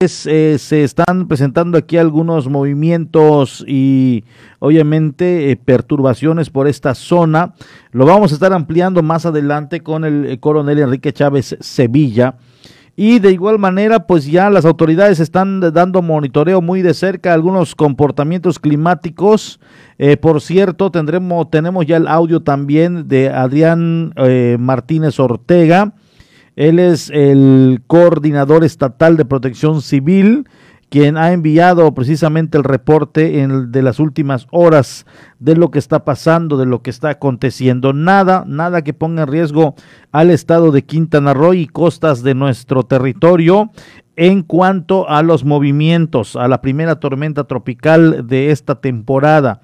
eh, se están presentando aquí algunos movimientos y obviamente eh, perturbaciones por esta zona. Lo vamos a estar ampliando más adelante con el, el coronel Enrique Chávez Sevilla. Y de igual manera, pues ya las autoridades están dando monitoreo muy de cerca algunos comportamientos climáticos. Eh, por cierto, tendremos, tenemos ya el audio también de Adrián Martínez Ortega él es el coordinador estatal de protección civil, quien ha enviado precisamente el reporte en, de las últimas horas de lo que está pasando, de lo que está aconteciendo. Nada, nada que ponga en riesgo al estado de Quintana Roo y costas de nuestro territorio en cuanto a los movimientos, a la primera tormenta tropical de esta temporada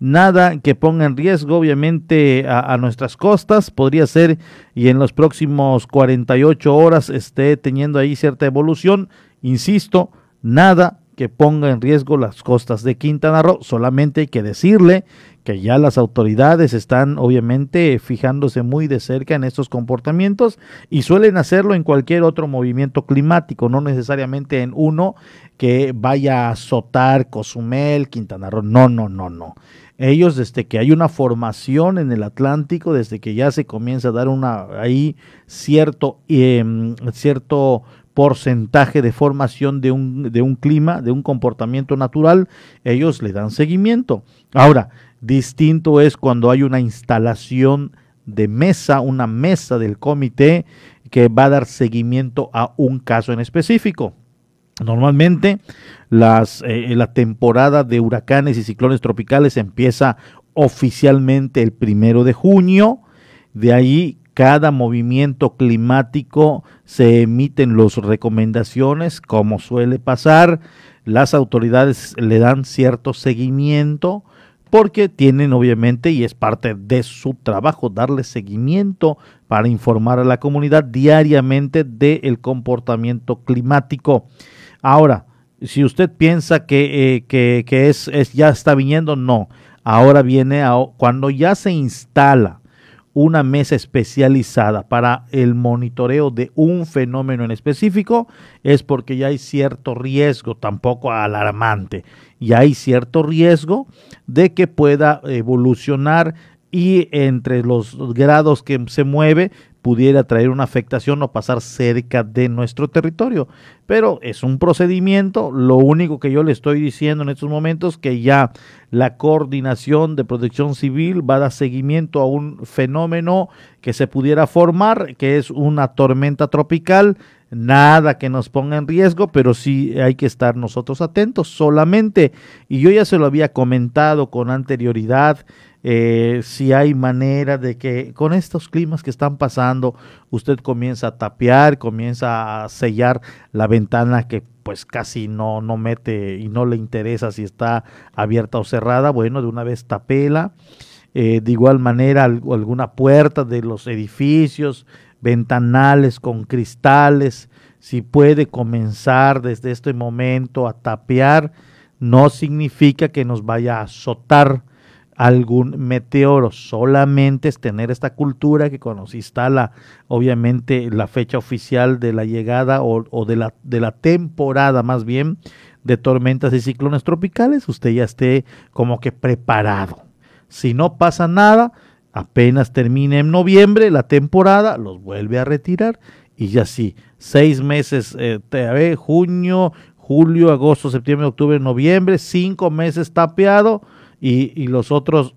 nada que ponga en riesgo obviamente a, nuestras costas, podría ser y en los próximos 48 horas esté teniendo ahí cierta evolución, insisto, nada que ponga en riesgo las costas de Quintana Roo, solamente hay que decirle que ya las autoridades están obviamente fijándose muy de cerca en estos comportamientos y suelen hacerlo en cualquier otro movimiento climático, no necesariamente en uno que vaya a azotar Cozumel, Quintana Roo, no, no, no, no. Ellos desde que hay una formación en el Atlántico, desde que ya se comienza a dar una ahí cierto, em, cierto porcentaje de formación de un, de un clima, de un comportamiento natural, ellos le dan seguimiento. Ahora, distinto es cuando hay una instalación de mesa, una mesa del comité que va a dar seguimiento a un caso en específico. Normalmente las, eh, la temporada de huracanes y ciclones tropicales empieza oficialmente el primero de junio. De ahí cada movimiento climático se emiten las recomendaciones, como suele pasar. Las autoridades le dan cierto seguimiento porque tienen obviamente y es parte de su trabajo darle seguimiento para informar a la comunidad diariamente del comportamiento climático. Ahora, si usted piensa que, eh, que, es, es, ya está viniendo, no. Ahora viene cuando ya se instala una mesa especializada para el monitoreo de un fenómeno en específico, es porque ya hay cierto riesgo, tampoco alarmante, ya hay cierto riesgo de que pueda evolucionar y entre los grados que se mueve pudiera traer una afectación o pasar cerca de nuestro territorio. Pero es un procedimiento, lo único que yo le estoy diciendo en estos momentos que ya la coordinación de protección civil va a dar seguimiento a un fenómeno que se pudiera formar, que es una tormenta tropical, nada que nos ponga en riesgo, pero sí hay que estar nosotros atentos solamente. Y yo ya se lo había comentado con anterioridad, eh, si hay manera de que con estos climas que están pasando, usted comienza a tapear, comienza a sellar la ventana que pues casi no, no mete y no le interesa si está abierta o cerrada, bueno, de una vez tapela. Eh, de igual manera, alguna puerta de los edificios, ventanales con cristales, si puede comenzar desde este momento a tapear, no significa que nos vaya a azotar algún meteoro. Solamente es tener esta cultura que cuando se instala, obviamente, la fecha oficial de la llegada o, de, la, de la temporada más bien de tormentas y ciclones tropicales, usted ya esté como que preparado. Si no pasa nada, apenas termine en noviembre la temporada, los vuelve a retirar y ya sí, seis meses, eh, junio, julio, agosto, septiembre, octubre, noviembre, cinco meses tapeado y, los otros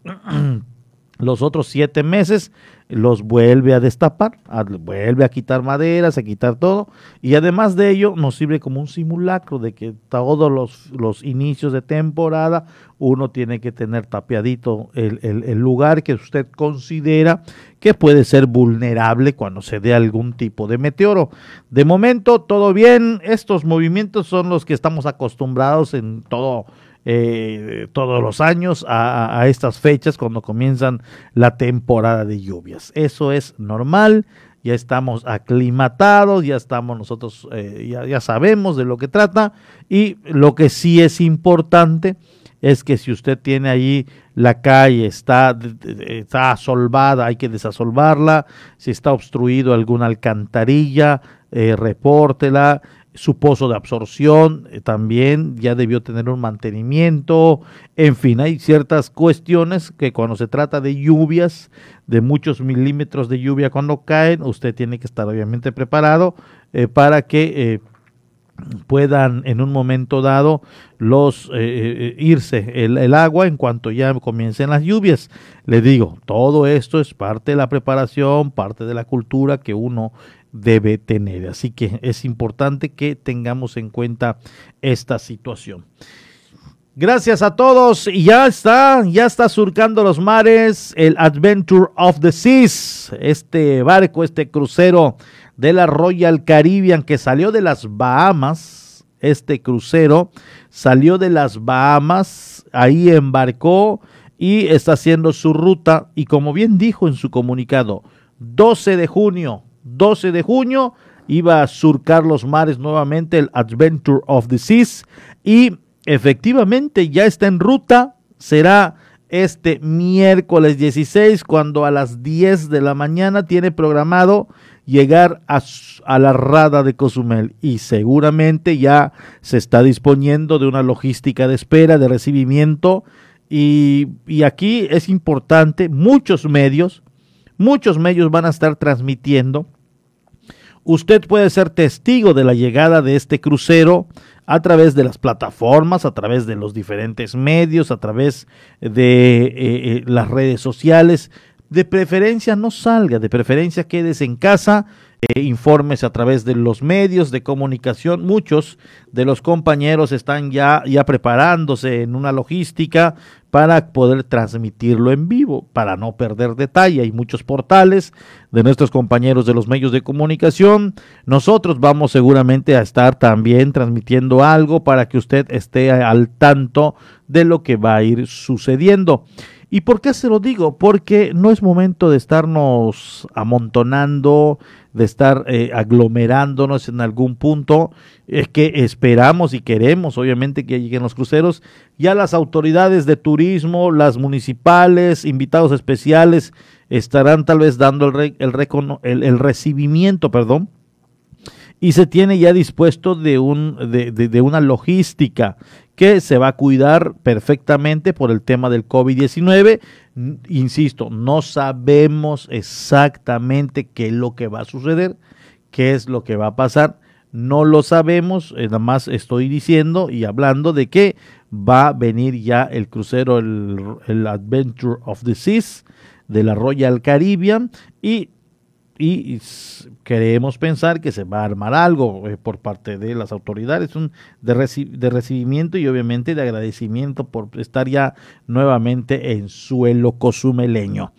los otros siete meses los vuelve a destapar, vuelve a quitar maderas, a quitar todo, y además de ello nos sirve como un simulacro de que todos los, los inicios de temporada uno tiene que tener tapiadito el, el, lugar que usted considera que puede ser vulnerable cuando se dé algún tipo de meteoro. De momento todo bien, estos movimientos son los que estamos acostumbrados en todo eh, todos los años a, estas fechas cuando comienzan la temporada de lluvias. Eso es normal, ya estamos aclimatados, ya estamos nosotros, eh, ya, ya sabemos de lo que trata y lo que sí es importante es que si usted tiene allí la calle, está, está asolvada, hay que desasolvarla, si está obstruido alguna alcantarilla, eh, repórtela, su pozo de absorción eh, también ya debió tener un mantenimiento, en fin, hay ciertas cuestiones que cuando se trata de lluvias, de muchos milímetros de lluvia cuando caen, usted tiene que estar obviamente preparado eh, para que eh, puedan en un momento dado los irse el, el, agua en cuanto ya comiencen las lluvias. Le digo, todo esto es parte de la preparación, parte de la cultura que uno debe tener. Así que es importante que tengamos en cuenta esta situación. Gracias a todos. Y ya está, ya está surcando los mares el Adventure of the Seas, este barco, este crucero de la Royal Caribbean que salió de las Bahamas. Este crucero salió de las Bahamas, ahí embarcó y está haciendo su ruta. Y como bien dijo en su comunicado, 12 de junio 12 de junio iba a surcar los mares nuevamente el Adventure of the Seas y efectivamente ya está en ruta, será este miércoles 16 cuando a las 10 de la mañana tiene programado llegar a, la rada de Cozumel y seguramente ya se está disponiendo de una logística de espera, de recibimiento y, y aquí es importante, muchos medios, muchos medios van a estar transmitiendo Usted puede ser testigo de la llegada de este crucero a través de las plataformas, a través de los diferentes medios, a través de eh, eh, las redes sociales. De preferencia no salga, de preferencia quédese en casa, eh, informes a través de los medios de comunicación. Muchos de los compañeros están ya, ya preparándose en una logística para poder transmitirlo en vivo, para no perder detalle. Hay muchos portales de nuestros compañeros de los medios de comunicación. Nosotros vamos seguramente a estar también transmitiendo algo para que usted esté al tanto de lo que va a ir sucediendo. ¿Y por qué se lo digo? Porque no es momento de estarnos amontonando, de estar eh, aglomerándonos en algún punto. Es que esperamos y queremos, obviamente, que lleguen los cruceros. Ya las autoridades de turismo, las municipales, invitados especiales, estarán tal vez dando el, el, el recibimiento, perdón, y se tiene ya dispuesto de, un, de, de, una logística que se va a cuidar perfectamente por el tema del COVID-19. Insisto, no sabemos exactamente qué es lo que va a suceder, qué es lo que va a pasar. No lo sabemos, eh, nada más estoy diciendo y hablando de que va a venir ya el crucero, el, el Adventure of the Seas de la Royal Caribbean y y queremos pensar que se va a armar algo eh, por parte de las autoridades un, de, de, recibimiento y obviamente de agradecimiento por estar ya nuevamente en suelo cozumeleño.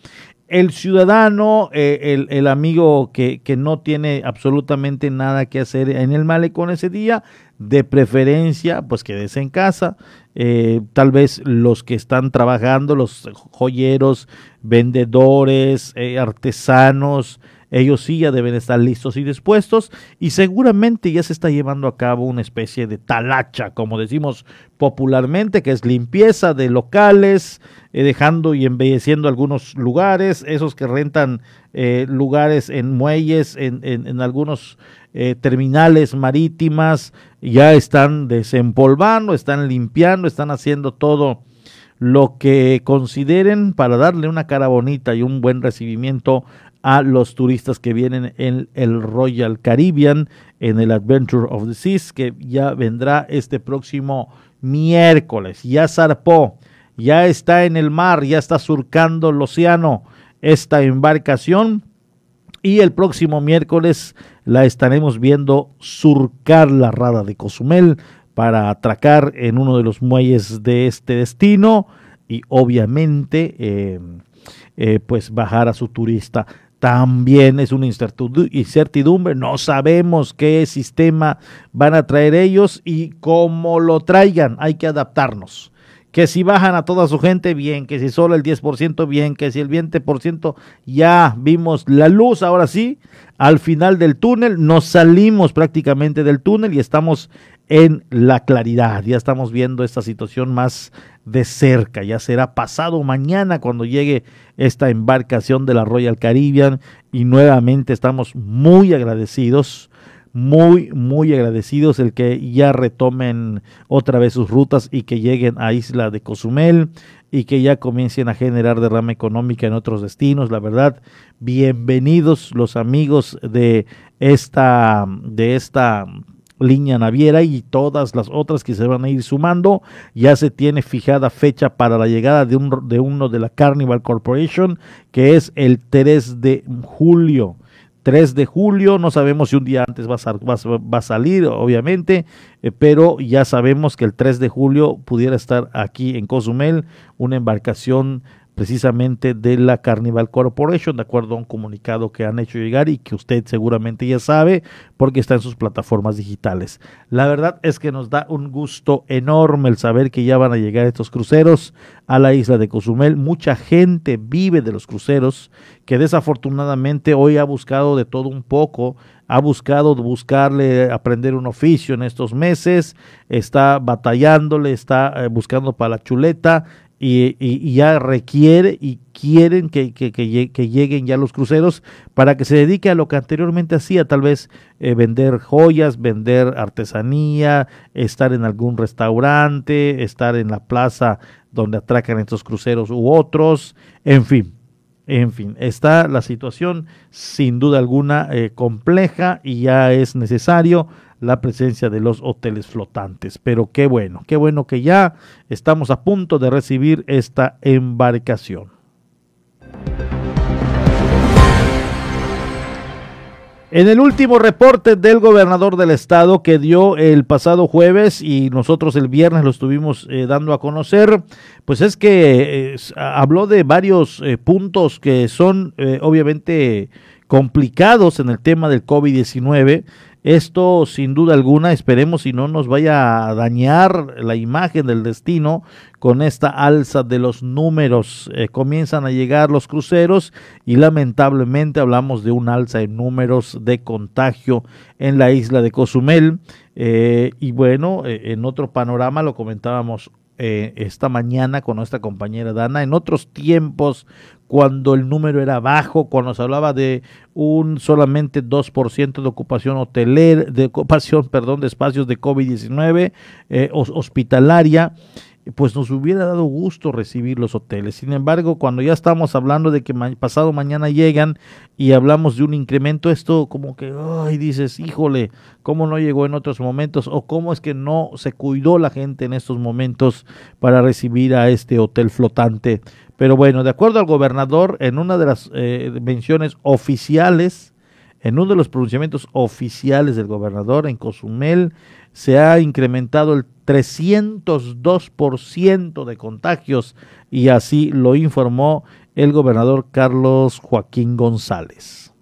El ciudadano, eh, el, el, amigo que, que, no tiene absolutamente nada que hacer en el malecón ese día, de preferencia, pues quédese en casa. Eh, tal vez los que están trabajando, los joyeros, vendedores, artesanos, ellos sí ya deben estar listos y dispuestos y seguramente ya se está llevando a cabo una especie de talacha, como decimos popularmente, que es limpieza de locales, eh, dejando y embelleciendo algunos lugares, esos que rentan eh, lugares en muelles, en, en, algunos eh, terminales marítimas, ya están desempolvando, están limpiando, están haciendo todo lo que consideren para darle una cara bonita y un buen recibimiento a los turistas que vienen en el Royal Caribbean, en el Adventure of the Seas, que ya vendrá este próximo miércoles. Ya zarpó, ya está en el mar, ya está surcando el océano esta embarcación y el próximo miércoles la estaremos viendo surcar la rada de Cozumel para atracar en uno de los muelles de este destino y obviamente eh, eh, pues bajar a su turista también es una incertidumbre. No sabemos qué sistema van a traer ellos y cómo lo traigan. Hay que adaptarnos. Que si bajan a toda su gente, bien. Que si solo el 10%, bien. Que si el 20%, ya vimos la luz. Ahora sí, al final del túnel, nos salimos prácticamente del túnel y estamos en la claridad. Ya estamos viendo esta situación más de cerca. Ya será pasado mañana cuando llegue esta embarcación de la Royal Caribbean y nuevamente estamos muy agradecidos, muy, muy agradecidos el que ya retomen otra vez sus rutas y que lleguen a Isla de Cozumel y que ya comiencen a generar derrama económica en otros destinos. La verdad, bienvenidos los amigos de esta, de esta línea naviera y todas las otras que se van a ir sumando. Ya se tiene fijada fecha para la llegada de, un, de uno de la Carnival Corporation, que es el 3 de julio. 3 de julio, no sabemos si un día antes va a, salir, obviamente, eh, pero ya sabemos que el 3 de julio pudiera estar aquí en Cozumel una embarcación precisamente de la Carnival Corporation, de acuerdo a un comunicado que han hecho llegar y que usted seguramente ya sabe porque está en sus plataformas digitales. La verdad es que nos da un gusto enorme el saber que ya van a llegar estos cruceros a la isla de Cozumel. Mucha gente vive de los cruceros que desafortunadamente hoy ha buscado de todo un poco ha buscado buscarle aprender un oficio en estos meses, está batallándole, está eh, buscando para la chuleta y, ya requiere y quieren que, lleguen ya los cruceros para que se dedique a lo que anteriormente hacía, tal vez eh, vender joyas, vender artesanía, estar en algún restaurante, estar en la plaza donde atracan estos cruceros u otros, en fin. En fin, está la situación sin duda alguna eh, compleja y ya es necesario la presencia de los hoteles flotantes. Pero qué bueno, qué bueno que ya estamos a punto de recibir esta embarcación. En el último reporte del gobernador del estado que dio el pasado jueves y nosotros el viernes lo estuvimos eh, dando a conocer, pues es que eh, habló de varios eh, puntos que son obviamente complicados en el tema del COVID-19. Esto, sin duda alguna, esperemos si no nos vaya a dañar la imagen del destino con esta alza de los números. Eh, comienzan a llegar los cruceros y lamentablemente hablamos de un alza en números de contagio en la isla de Cozumel. Eh, y bueno, eh, en otro panorama lo comentábamos esta mañana con nuestra compañera Dana. En otros tiempos cuando el número era bajo, cuando se hablaba de un solamente 2% de ocupación hotelera, de ocupación, perdón, de espacios de COVID-19 eh, hospitalaria, pues nos hubiera dado gusto recibir los hoteles. Sin embargo, cuando ya estamos hablando de que pasado mañana llegan y hablamos de un incremento, esto como que, ay, dices, híjole, ¿cómo no llegó en otros momentos? O cómo es que no se cuidó la gente en estos momentos para recibir a este hotel flotante. Pero bueno, de acuerdo al gobernador, en una de las eh, menciones oficiales, en uno de los pronunciamientos oficiales del gobernador en Cozumel, se ha incrementado el 302% de contagios y así lo informó el gobernador Carlos Joaquín González.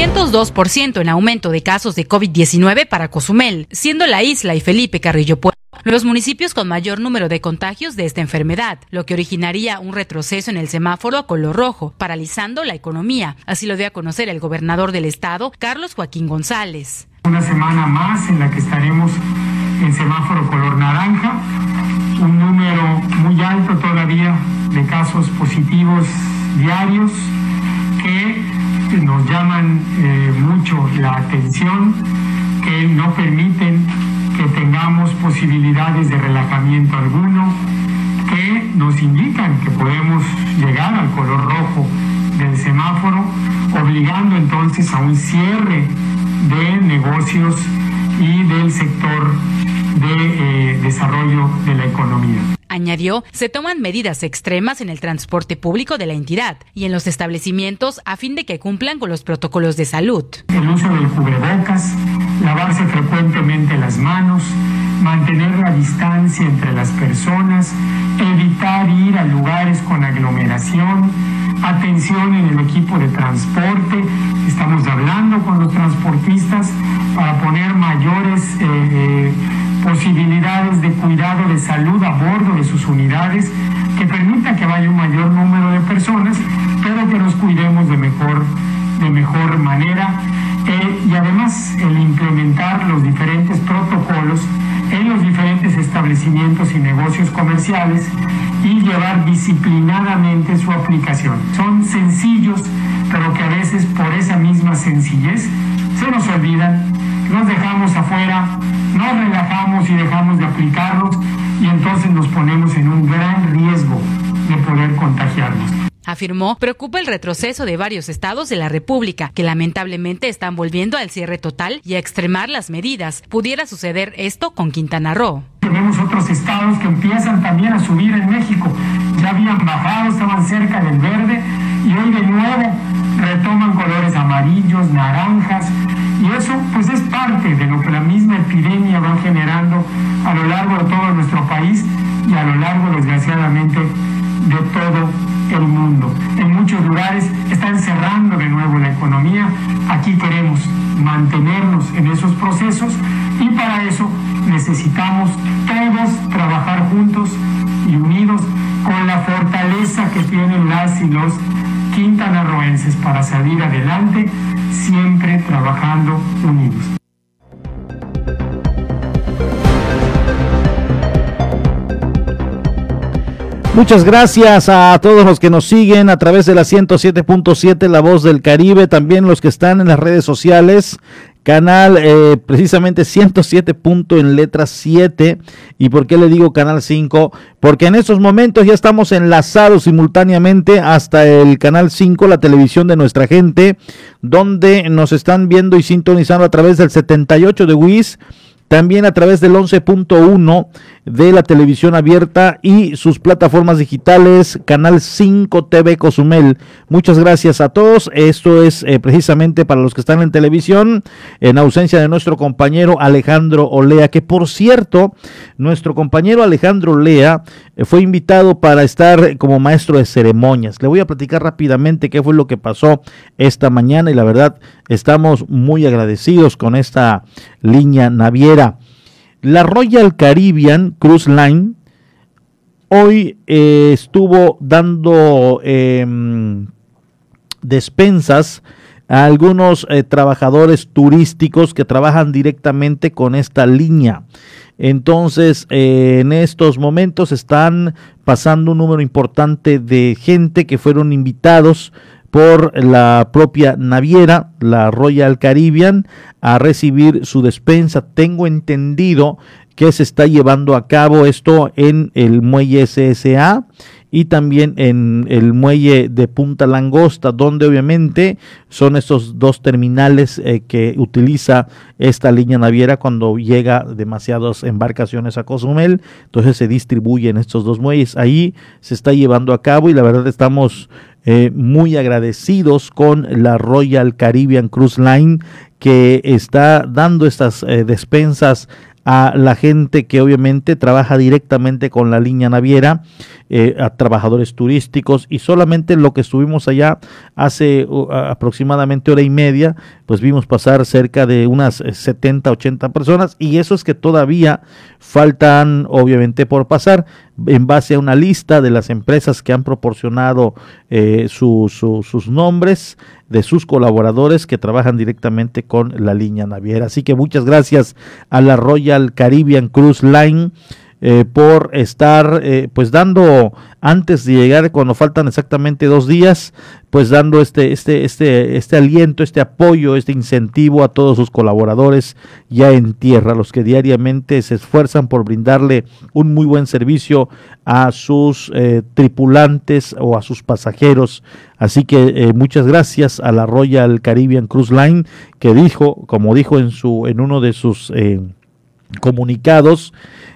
302% en aumento de casos de COVID-19 para Cozumel, siendo la isla y Felipe Carrillo Puerto los municipios con mayor número de contagios de esta enfermedad, lo que originaría un retroceso en el semáforo a color rojo, paralizando la economía. Así lo dio a conocer el gobernador del estado, Carlos Joaquín González. Una semana más en la que estaremos en semáforo color naranja, un número muy alto todavía de casos positivos diarios que nos llaman eh, mucho la atención, que no permiten que tengamos posibilidades de relajamiento alguno, que nos indican que podemos llegar al color rojo del semáforo, obligando entonces a un cierre de negocios y del sector de eh, desarrollo de la economía. Añadió, se toman medidas extremas en el transporte público de la entidad y en los establecimientos a fin de que cumplan con los protocolos de salud. El uso del cubrebocas, lavarse frecuentemente las manos, mantener la distancia entre las personas, evitar ir a lugares con aglomeración, atención en el equipo de transporte. Estamos hablando con los transportistas para poner mayores... Eh, eh, posibilidades de cuidado de salud a bordo de sus unidades que permita que vaya un mayor número de personas, pero que nos cuidemos de mejor, de mejor manera. Eh, y además el implementar los diferentes protocolos en los diferentes establecimientos y negocios comerciales y llevar disciplinadamente su aplicación. Son sencillos, pero que a veces por esa misma sencillez se nos olvidan, nos dejamos afuera, nos relajamos y dejamos de aplicarlos y entonces nos ponemos en un gran riesgo de poder contagiarnos. Afirmó, preocupa el retroceso de varios estados de la República, que lamentablemente están volviendo al cierre total y a extremar las medidas. Pudiera suceder esto con Quintana Roo. Tenemos otros estados que empiezan también a subir en México. Ya habían bajado, estaban cerca del verde y hoy de nuevo retoman colores amarillos, naranjas. Y eso pues es parte de lo que la misma epidemia va generando a lo largo de todo nuestro país y a lo largo, desgraciadamente, de todo el mundo. En muchos lugares están cerrando de nuevo la economía. Aquí queremos mantenernos en esos procesos y para eso necesitamos todos trabajar juntos y unidos con la fortaleza que tienen las y los quintanarroenses para salir adelante, siempre trabajando unidos. Muchas gracias a todos los que nos siguen a través de la 107.7 La Voz del Caribe, también los que están en las redes sociales, canal eh, precisamente 107. en letra 7. ¿Y por qué le digo canal 5? Porque en estos momentos ya estamos enlazados simultáneamente hasta el canal 5, la televisión de nuestra gente, donde nos están viendo y sintonizando a través del 78 de WIS también a través del 11.1 de la televisión abierta y sus plataformas digitales, Canal 5 TV Cozumel. Muchas gracias a todos. Esto es eh, precisamente para los que están en televisión, en ausencia de nuestro compañero Alejandro Olea, que por cierto, nuestro compañero Alejandro Olea eh, fue invitado para estar como maestro de ceremonias. Le voy a platicar rápidamente qué fue lo que pasó esta mañana y la verdad estamos muy agradecidos con esta línea naviera. La Royal Caribbean Cruise Line hoy eh, estuvo dando em, despensas a algunos eh, trabajadores turísticos que trabajan directamente con esta línea. Entonces, eh, en estos momentos están pasando un número importante de gente que fueron invitados por la propia naviera, la Royal Caribbean, a recibir su despensa. Tengo entendido que se está llevando a cabo esto en el muelle SSA y también en el muelle de Punta Langosta, donde obviamente son estos dos terminales eh, que utiliza esta línea naviera cuando llega demasiadas embarcaciones a Cozumel, entonces se distribuyen estos dos muelles. Ahí se está llevando a cabo y la verdad estamos eh, muy agradecidos con la Royal Caribbean Cruise Line que está dando estas eh, despensas a la gente que obviamente trabaja directamente con la línea naviera, eh, a trabajadores turísticos y solamente lo que estuvimos allá hace aproximadamente hora y media, pues vimos pasar cerca de unas 70, 80 personas y eso es que todavía faltan obviamente por pasar en base a una lista de las empresas que han proporcionado eh, sus nombres de sus colaboradores que trabajan directamente con la línea naviera. Así que muchas gracias a la Royal Caribbean Cruise Line eh, por estar eh, pues dando antes de llegar cuando faltan exactamente dos días pues dando este este este este aliento este apoyo este incentivo a todos sus colaboradores ya en tierra los que diariamente se esfuerzan por brindarle un muy buen servicio a sus eh, tripulantes o a sus pasajeros. Así que muchas gracias a la Royal Caribbean Cruise Line que dijo como dijo en su en uno de sus comunicados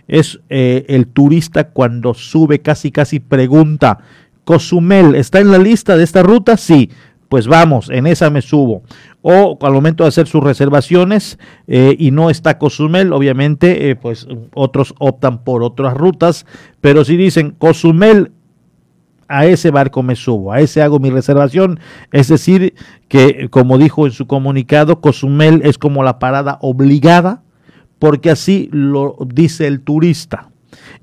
es eh, el turista cuando sube casi casi pregunta, Cozumel, ¿está en la lista de esta ruta? Sí, pues vamos, en esa me subo. O al momento de hacer sus reservaciones eh, y no está Cozumel, obviamente, eh, pues otros optan por otras rutas, pero si dicen Cozumel, a ese barco me subo, a ese hago mi reservación. Es decir, que como dijo en su comunicado, Cozumel es como la parada obligada porque así lo dice el turista.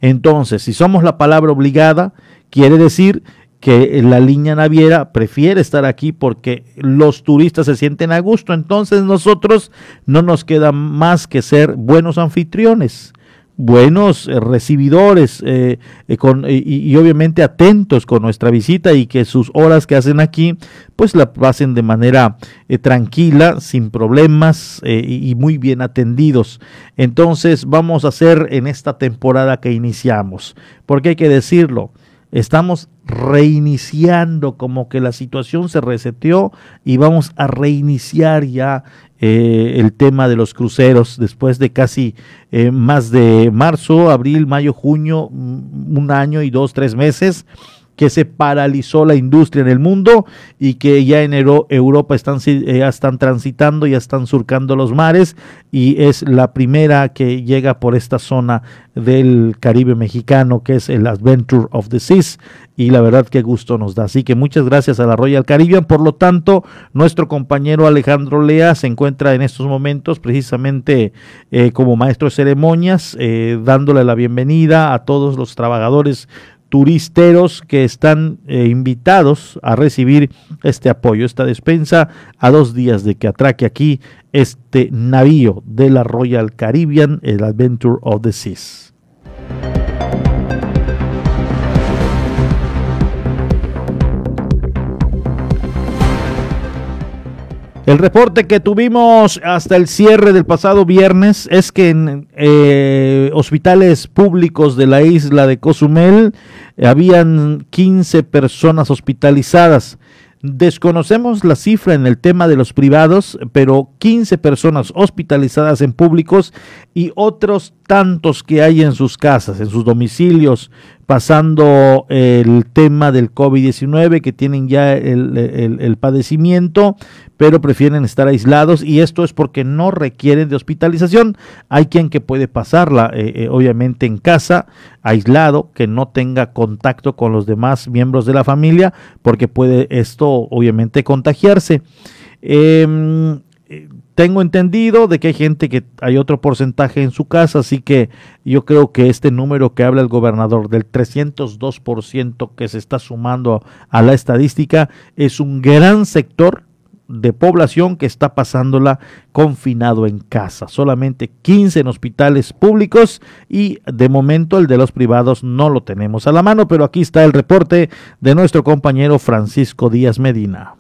Entonces, si somos la palabra obligada, quiere decir que la línea naviera prefiere estar aquí porque los turistas se sienten a gusto. Entonces nosotros no nos queda más que ser buenos anfitriones, buenos eh, recibidores eh, eh, y, obviamente atentos con nuestra visita y que sus horas que hacen aquí pues la pasen de manera tranquila, sin problemas y, muy bien atendidos. Entonces vamos a hacer en esta temporada que iniciamos, porque hay que decirlo, estamos reiniciando, como que la situación se reseteó y vamos a reiniciar ya eh, el tema de los cruceros. Después de casi eh, más de marzo, abril, mayo, junio, mm, un año y dos, tres meses que se paralizó la industria en el mundo y que ya en Europa están, eh, ya están transitando, ya están surcando los mares y es la primera que llega por esta zona del Caribe mexicano que es el Adventure of the Seas y la verdad que gusto nos da. Así que muchas gracias a la Royal Caribbean. Por lo tanto, nuestro compañero Alejandro Lea se encuentra en estos momentos precisamente eh, como maestro de ceremonias, eh, dándole la bienvenida a todos los trabajadores turisteros que están eh, invitados a recibir este apoyo, esta despensa, a dos días de que atraque aquí este navío de la Royal Caribbean, el Adventure of the Seas. El reporte que tuvimos hasta el cierre del pasado viernes es que en eh, hospitales públicos de la isla de Cozumel habían 15 personas hospitalizadas. Desconocemos la cifra en el tema de los privados, pero 15 personas hospitalizadas en públicos y otros tantos que hay en sus casas, en sus domicilios, pasando el tema del COVID-19, que tienen ya el, padecimiento, pero prefieren estar aislados y esto es porque no requieren de hospitalización. Hay quien que puede pasarla, eh, eh, obviamente, en casa, aislado, que no tenga contacto con los demás miembros de la familia, porque puede esto, obviamente, contagiarse. Em, tengo entendido de que hay gente que hay otro porcentaje en su casa, así que yo creo que este número que habla el gobernador del 302% que se está sumando a la estadística es un gran sector de población que está pasándola confinado en casa. Solamente 15 en hospitales públicos y de momento el de los privados no lo tenemos a la mano, pero aquí está el reporte de nuestro compañero Francisco Díaz Medina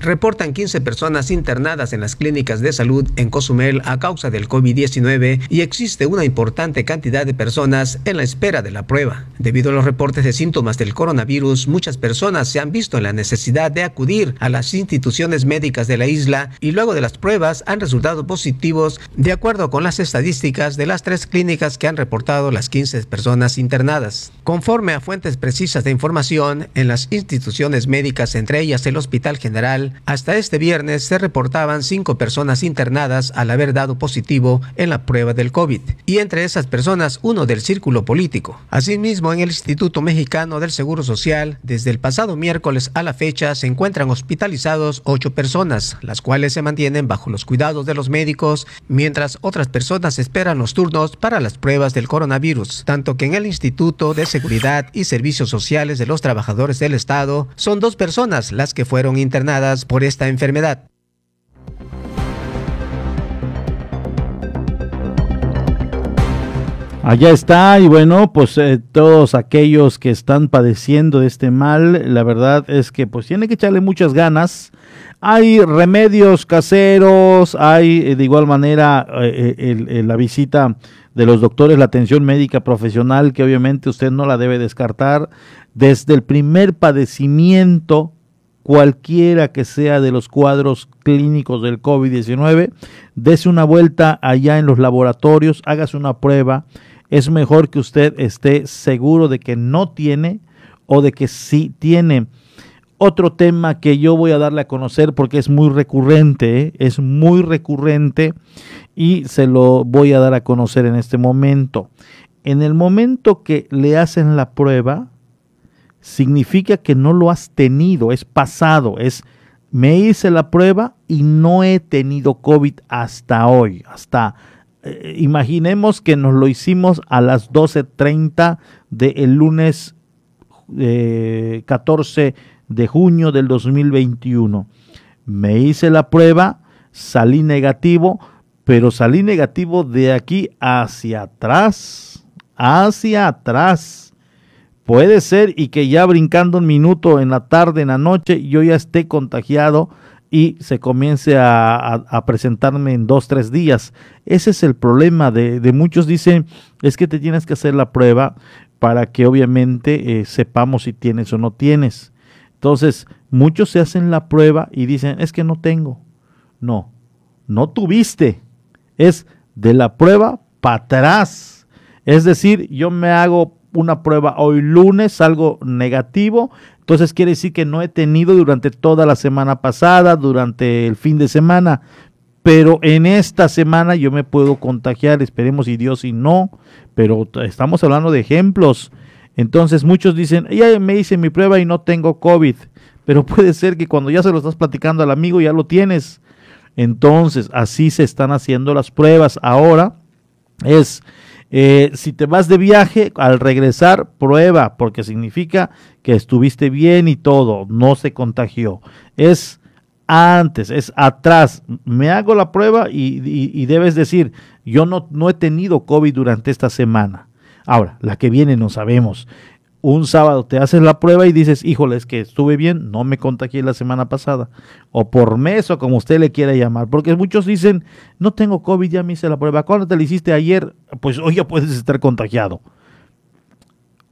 reportan 15 personas internadas en las clínicas de salud en Cozumel a causa del COVID-19 y existe una importante cantidad de personas en la espera de la prueba. Debido a los reportes de síntomas del coronavirus, muchas personas se han visto en la necesidad de acudir a las instituciones médicas de la isla y luego de las pruebas han resultado positivos de acuerdo con las estadísticas de las tres clínicas que han reportado las 15 personas internadas. Conforme a fuentes precisas de información, en las instituciones médicas, entre ellas el Hospital General, hasta este viernes se reportaban cinco personas internadas al haber dado positivo en la prueba del COVID, y entre esas personas uno del círculo político. Asimismo, en el Instituto Mexicano del Seguro Social, desde el pasado miércoles a la fecha se encuentran hospitalizados ocho personas, las cuales se mantienen bajo los cuidados de los médicos, mientras otras personas esperan los turnos para las pruebas del coronavirus, tanto que en el Instituto de Seguridad y Servicios Sociales de los Trabajadores del Estado son dos personas las que fueron internadas por esta enfermedad. Allá está, y bueno, pues eh, todos aquellos que están padeciendo de este mal, la verdad es que pues tiene que echarle muchas ganas. Hay remedios caseros, hay eh, de igual manera eh, la visita de los doctores, la atención médica profesional, que obviamente usted no la debe descartar. Desde el primer padecimiento cualquiera que sea de los cuadros clínicos del COVID-19, dese una vuelta allá en los laboratorios, hágase una prueba. Es mejor que usted esté seguro de que no tiene o de que sí tiene. Otro tema que yo voy a darle a conocer porque es muy recurrente, ¿eh? es muy recurrente y se lo voy a dar a conocer en este momento. En el momento que le hacen la prueba, significa que no lo has tenido, es pasado, es me hice la prueba y no he tenido COVID hasta hoy, hasta eh, imaginemos que nos lo hicimos a las 12.30 del lunes 14 eh, de junio del 2021. Me hice la prueba, salí negativo, pero salí negativo de aquí hacia atrás, hacia atrás. Puede ser y que ya brincando un minuto en la tarde, en la noche, yo ya esté contagiado y se comience a, presentarme en dos, tres días. Ese es el problema de, muchos. Dicen, es que te tienes que hacer la prueba para que obviamente eh, sepamos si tienes o no tienes. Entonces, muchos se hacen la prueba y dicen, es que no tengo. No, no tuviste. Es de la prueba para atrás. Es decir, yo me hago una prueba hoy lunes, algo negativo, entonces quiere decir que no he tenido durante toda la semana pasada, durante el fin de semana, pero en esta semana yo me puedo contagiar, esperemos y Dios y no, pero estamos hablando de ejemplos. Entonces muchos dicen, ya me hice mi prueba y no tengo COVID, pero puede ser que cuando ya se lo estás platicando al amigo ya lo tienes. Entonces así se están haciendo las pruebas. Ahora es eh, si te vas de viaje, al regresar, prueba, porque significa que estuviste bien y todo, no se contagió. Es antes, es atrás. Me hago la prueba y, debes decir, yo no, no he tenido COVID durante esta semana. Ahora, la que viene no sabemos un sábado te haces la prueba y dices, híjole, es que estuve bien, no me contagié la semana pasada, o por mes, o como usted le quiera llamar, porque muchos dicen, no tengo COVID, ya me hice la prueba, ¿cuándo te la hiciste ayer? Pues hoy ya puedes estar contagiado.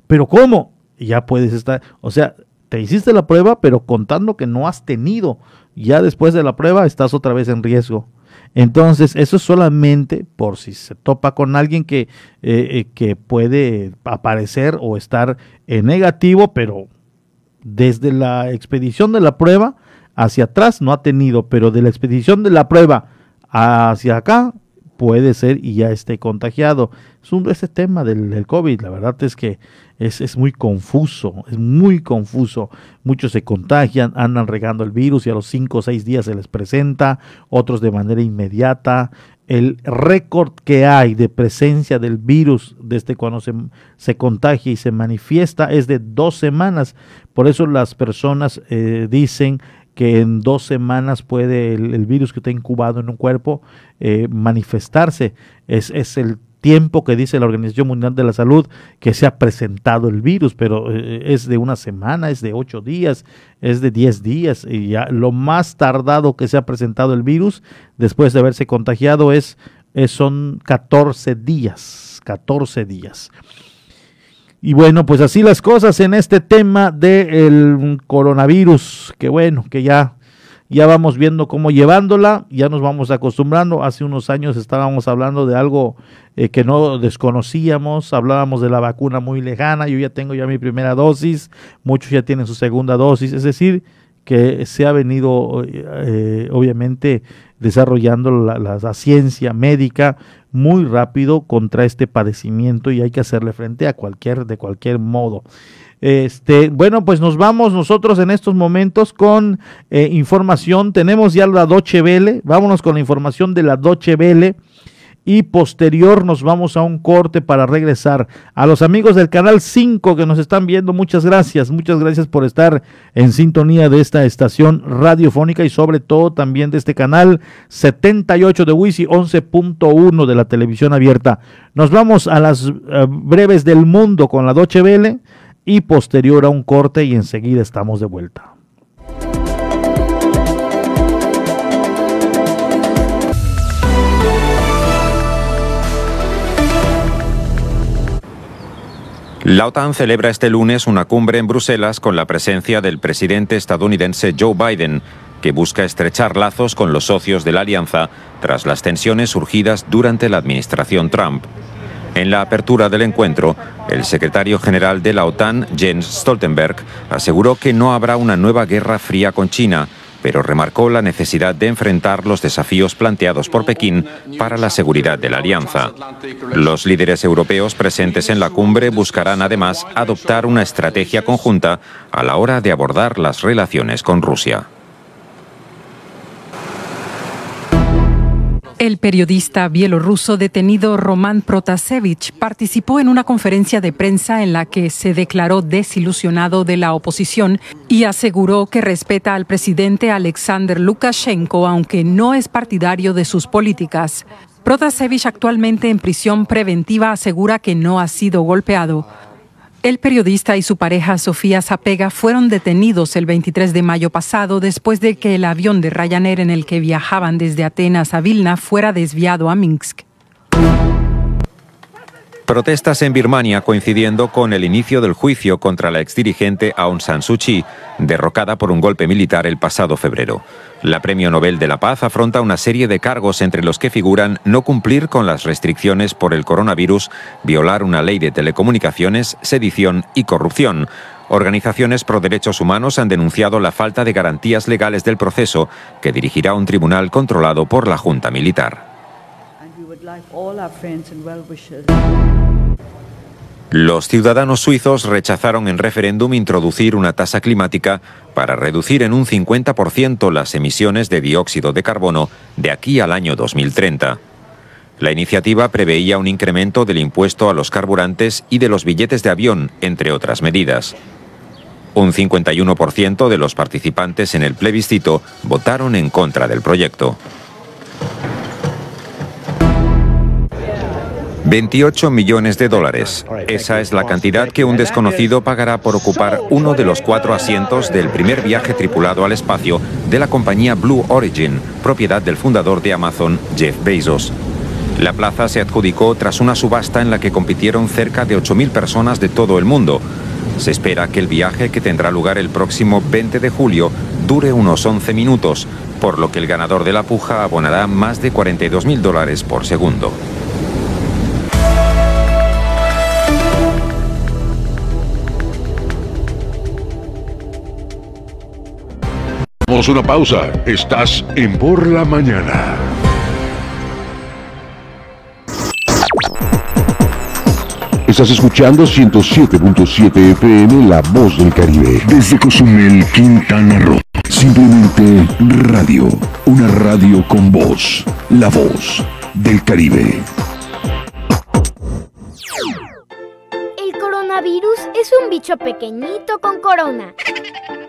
Pero ¿cómo? Ya puedes estar, o sea, te hiciste la prueba, pero contando que no has tenido, ya después de la prueba estás otra vez en riesgo. Entonces, eso es solamente por si se topa con alguien que, eh, eh, que puede aparecer o estar en negativo, pero desde la expedición de la prueba hacia atrás no ha tenido, pero de la expedición de la prueba hacia acá puede ser y ya esté contagiado. Es un, ese tema del, del, COVID, la verdad es que es, es, muy confuso, es muy confuso. Muchos se contagian, andan regando el virus y a los 5 o 6 días se les presenta, otros de manera inmediata. El récord que hay de presencia del virus desde cuando se, se, contagia y se manifiesta es de dos semanas. Por eso las personas eh, dicen que en dos semanas puede el, virus que está incubado en un cuerpo eh, manifestarse. Es, es, el tiempo que dice la Organización Mundial de la Salud que se ha presentado el virus, pero eh, es de una semana, es de ocho días, es de diez días. Y ya lo más tardado que se ha presentado el virus después de haberse contagiado es, es son 14 días, 14 días. Y bueno, pues así las cosas en este tema del coronavirus, que bueno, que ya, ya vamos viendo cómo llevándola, ya nos vamos acostumbrando. Hace unos años estábamos hablando de algo eh, que no desconocíamos, hablábamos de la vacuna muy lejana, yo ya tengo ya mi primera dosis, muchos ya tienen su segunda dosis, es decir, que se ha venido eh, obviamente desarrollando la, ciencia médica muy rápido contra este padecimiento y hay que hacerle frente a cualquier de cualquier modo. Este, bueno, pues nos vamos nosotros en estos momentos con eh, información. Tenemos ya la Doche Vele. Vámonos con la información de la Doche Vele y posterior nos vamos a un corte para regresar. A los amigos del canal 5 que nos están viendo, muchas gracias, muchas gracias por estar en sintonía de esta estación radiofónica y sobre todo también de este canal 78 de Wisi 11.1 de la televisión abierta. Nos vamos a las eh, breves del mundo con la Doche Vele y posterior a un corte y enseguida estamos de vuelta. La OTAN celebra este lunes una cumbre en Bruselas con la presencia del presidente estadounidense Joe Biden, que busca estrechar lazos con los socios de la alianza tras las tensiones surgidas durante la administración Trump. En la apertura del encuentro, el secretario general de la OTAN, Jens Stoltenberg, aseguró que no habrá una nueva guerra fría con China, pero remarcó la necesidad de enfrentar los desafíos planteados por Pekín para la seguridad de la alianza. Los líderes europeos presentes en la cumbre buscarán además adoptar una estrategia conjunta a la hora de abordar las relaciones con Rusia. El periodista bielorruso detenido Roman Protasevich participó en una conferencia de prensa en la que se declaró desilusionado de la oposición y aseguró que respeta al presidente Alexander Lukashenko, aunque no es partidario de sus políticas. Protasevich, actualmente en prisión preventiva, asegura que no ha sido golpeado. El periodista y su pareja Sofía Zapega fueron detenidos el 23 de mayo pasado después de que el avión de Ryanair en el que viajaban desde Atenas a Vilna fuera desviado a Minsk. Protestas en Birmania coincidiendo con el inicio del juicio contra la exdirigente Aung San Suu Kyi, derrocada por un golpe militar el pasado febrero. La Premio Nobel de la Paz afronta una serie de cargos entre los que figuran no cumplir con las restricciones por el coronavirus, violar una ley de telecomunicaciones, sedición y corrupción. Organizaciones pro derechos humanos han denunciado la falta de garantías legales del proceso que dirigirá un tribunal controlado por la Junta Militar. Los ciudadanos suizos rechazaron en referéndum introducir una tasa climática para reducir en un 50% las emisiones de dióxido de carbono de aquí al año 2030. La iniciativa preveía un incremento del impuesto a los carburantes y de los billetes de avión, entre otras medidas. Un 51% de los participantes en el plebiscito votaron en contra del proyecto. 28 millones de dólares. Esa es la cantidad que un desconocido pagará por ocupar uno de los cuatro asientos del primer viaje tripulado al espacio de la compañía Blue Origin, propiedad del fundador de Amazon, Jeff Bezos. La plaza se adjudicó tras una subasta en la que compitieron cerca de 8.000 personas de todo el mundo. Se espera que el viaje, que tendrá lugar el próximo 20 de julio, dure unos 11 minutos, por lo que el ganador de la puja abonará más de 42.000 dólares por segundo. Vamos una pausa. Estás en Por la Mañana. Estás escuchando 107.7 FM La Voz del Caribe. Desde Cozumel, Quintana Roo. Simplemente radio. Una radio con voz. La Voz del Caribe. El coronavirus es un bicho pequeñito con corona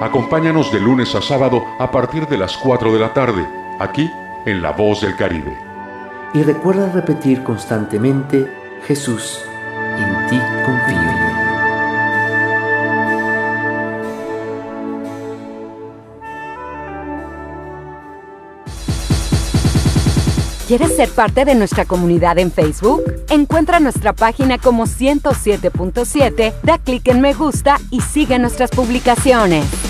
Acompáñanos de lunes a sábado a partir de las 4 de la tarde, aquí en La Voz del Caribe. Y recuerda repetir constantemente, Jesús, en ti confío. ¿Quieres ser parte de nuestra comunidad en Facebook? Encuentra nuestra página como 107.7, da clic en me gusta y sigue nuestras publicaciones.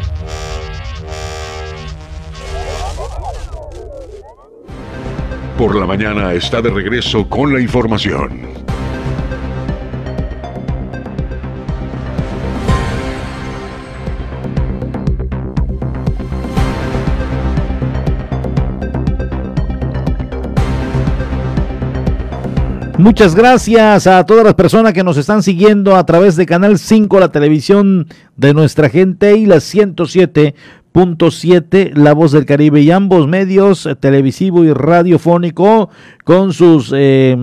Por la mañana está de regreso con la información. Muchas gracias a todas las personas que nos están siguiendo a través de Canal 5, la televisión de nuestra gente y la 107.7, La Voz del Caribe y ambos medios, eh, televisivo y radiofónico, con sus eh,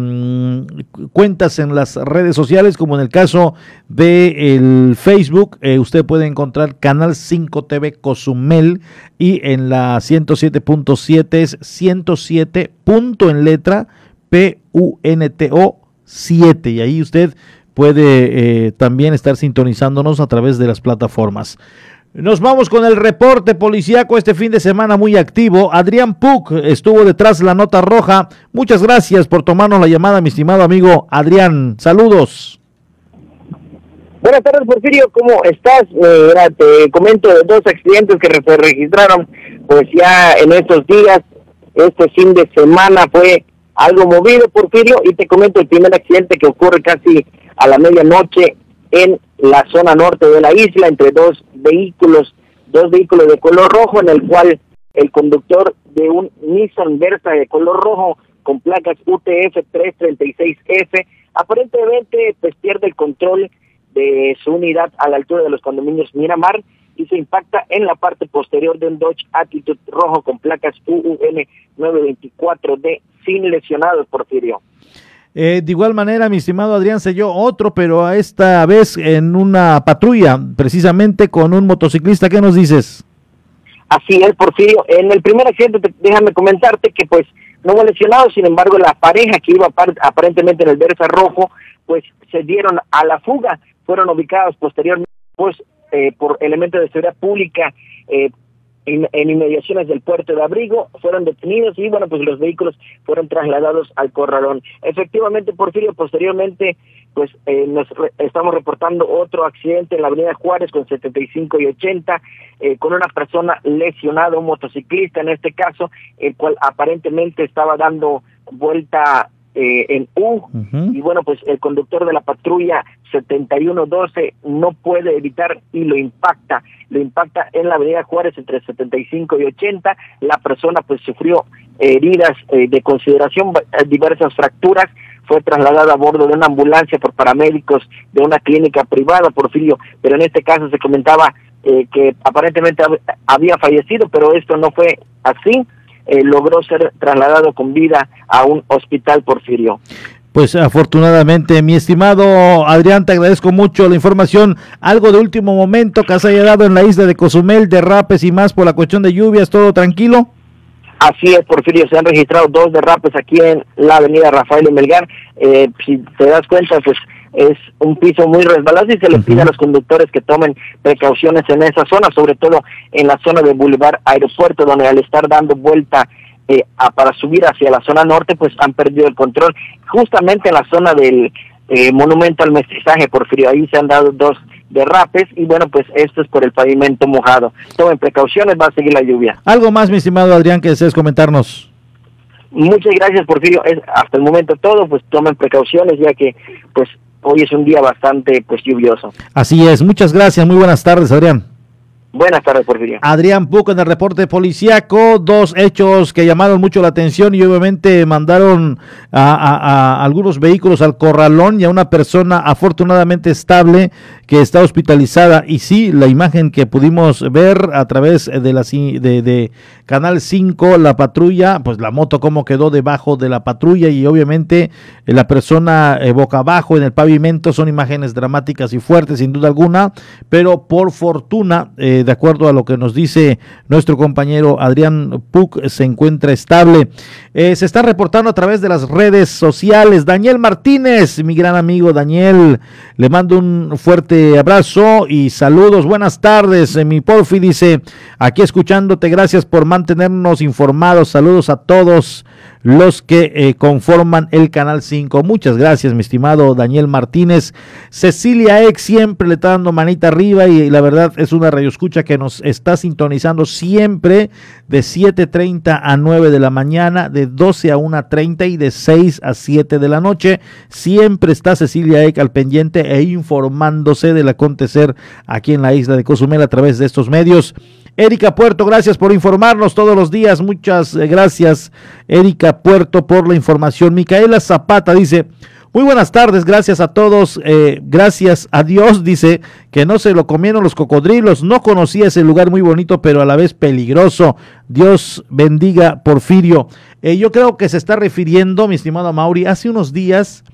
cuentas en las redes sociales, como en el caso de el Facebook, eh, usted puede encontrar Canal 5 TV Cozumel y en la 107.7 es 107 punto en letra P-U-N-T-O 7. Y ahí usted puede también estar sintonizándonos a través de las plataformas. Nos vamos con el reporte policíaco este fin de semana muy activo. Adrián Puc estuvo detrás de la nota roja. Muchas gracias por tomarnos la llamada, mi estimado amigo Adrián. Saludos. Buenas tardes, Porfirio. ¿Cómo estás? Eh, te comento dos accidentes que se registraron, pues ya en estos días. Este fin de semana fue algo movido, Porfirio, y te comento el primer accidente que ocurre casi a la medianoche en la zona norte de la isla entre dos vehículos, dos vehículos de color rojo en el cual el conductor de un Nissan Versa de color rojo con placas UTF 336F aparentemente pues pierde el control de su unidad a la altura de los condominios Miramar y se impacta en la parte posterior de un Dodge Attitude rojo con placas UUN 924D sin lesionados, Porfirio. Eh, de igual manera, mi estimado Adrián selló otro, pero esta vez en una patrulla, precisamente con un motociclista. ¿Qué nos dices? Así es, Porfirio. En el primer accidente, déjame comentarte que pues no hubo lesionados, sin embargo, la pareja que iba aparentemente en el Versa Rojo, pues se dieron a la fuga, fueron ubicados posteriormente pues eh, por elementos de seguridad pública eh, en, inmediaciones del puerto de Abrigo, fueron detenidos y bueno, pues los vehículos fueron trasladados al corralón. Efectivamente, Porfirio, posteriormente, pues eh, nos estamos reportando otro accidente en la avenida Juárez con 75 y 80, eh, con una persona lesionada, un motociclista en este caso, el cual aparentemente estaba dando vuelta eh, en U. Y bueno pues el conductor de la patrulla 7112 no puede evitar y lo impacta. Lo impacta en la avenida Juárez entre 75 y 80 la persona pues sufrió heridas eh, de consideración eh, diversas fracturas. Fue trasladada a bordo de una ambulancia por paramédicos de una clínica privada Porfirio. Pero en este caso se comentaba que aparentemente había fallecido pero esto no fue así eh, logró ser trasladado con vida a un hospital porfirio. Pues afortunadamente, mi estimado Adrián, te agradezco mucho la información. Algo de último momento que se haya dado en la isla de Cozumel, derrapes y más por la cuestión de lluvias, ¿todo tranquilo? Así es, Porfirio, se han registrado dos derrapes aquí en la avenida Rafael y Melgar. Eh, si te das cuenta, pues es un piso muy resbaloso y se les pide a los conductores que tomen precauciones en esa zona, sobre todo en la zona de Boulevard Aeropuerto, donde al estar dando vuelta eh, para subir hacia la zona norte, pues han perdido el control. Justamente en la zona del eh, Monumento al Mestizaje, Porfirio, ahí se han dado dos derrapes y bueno, pues esto es por el pavimento mojado. Tomen precauciones, va a seguir la lluvia. Algo más, mi estimado Adrián, que desees comentarnos. Muchas gracias, Porfirio. Es hasta el momento todo, pues tomen precauciones ya que pues hoy es un día bastante pues lluvioso. Así es, muchas gracias, muy buenas tardes Adrián. Buenas tardes, Porfirio. Adrián Puc en el reporte policíaco, dos hechos que llamaron mucho la atención y obviamente mandaron a, algunos vehículos al corralón y a una persona afortunadamente estable que está hospitalizada. Y sí, la imagen que pudimos ver a través de la de Canal 5, la patrulla, pues la moto como quedó debajo de la patrulla y obviamente eh, la persona eh, boca abajo en el pavimento son imágenes dramáticas y fuertes sin duda alguna, pero por fortuna eh, de acuerdo a lo que nos dice nuestro compañero Adrián Puc, se encuentra estable. Eh, se está reportando a través de las redes sociales. Daniel Martínez, mi gran amigo Daniel, le mando un fuerte abrazo y saludos. Buenas tardes, eh, mi Porfi dice, aquí escuchándote, gracias por mantenernos informados. Saludos a todos los que eh, conforman el Canal 5. Muchas gracias, mi estimado Daniel Martínez. Cecilia Ex siempre le está dando manita arriba y la verdad es una radio escucha que nos está sintonizando siempre de 7.30 a 9 de la mañana, de 12 a 1.30 y de 6 a 7 de la noche. Siempre está Cecilia Eck al pendiente e informándose del acontecer aquí en la isla de Cozumel a través de estos medios. Erika Puerto, gracias por informarnos todos los días. Muchas eh, gracias, Erika Puerto, por la información. Micaela Zapata dice, muy buenas tardes, gracias a todos, eh, gracias a Dios, dice que no se lo comieron los cocodrilos, no conocía ese lugar muy bonito, pero a la vez peligroso. Dios bendiga Porfirio. Eh, yo creo que se está refiriendo, mi estimado Mauri, hace unos días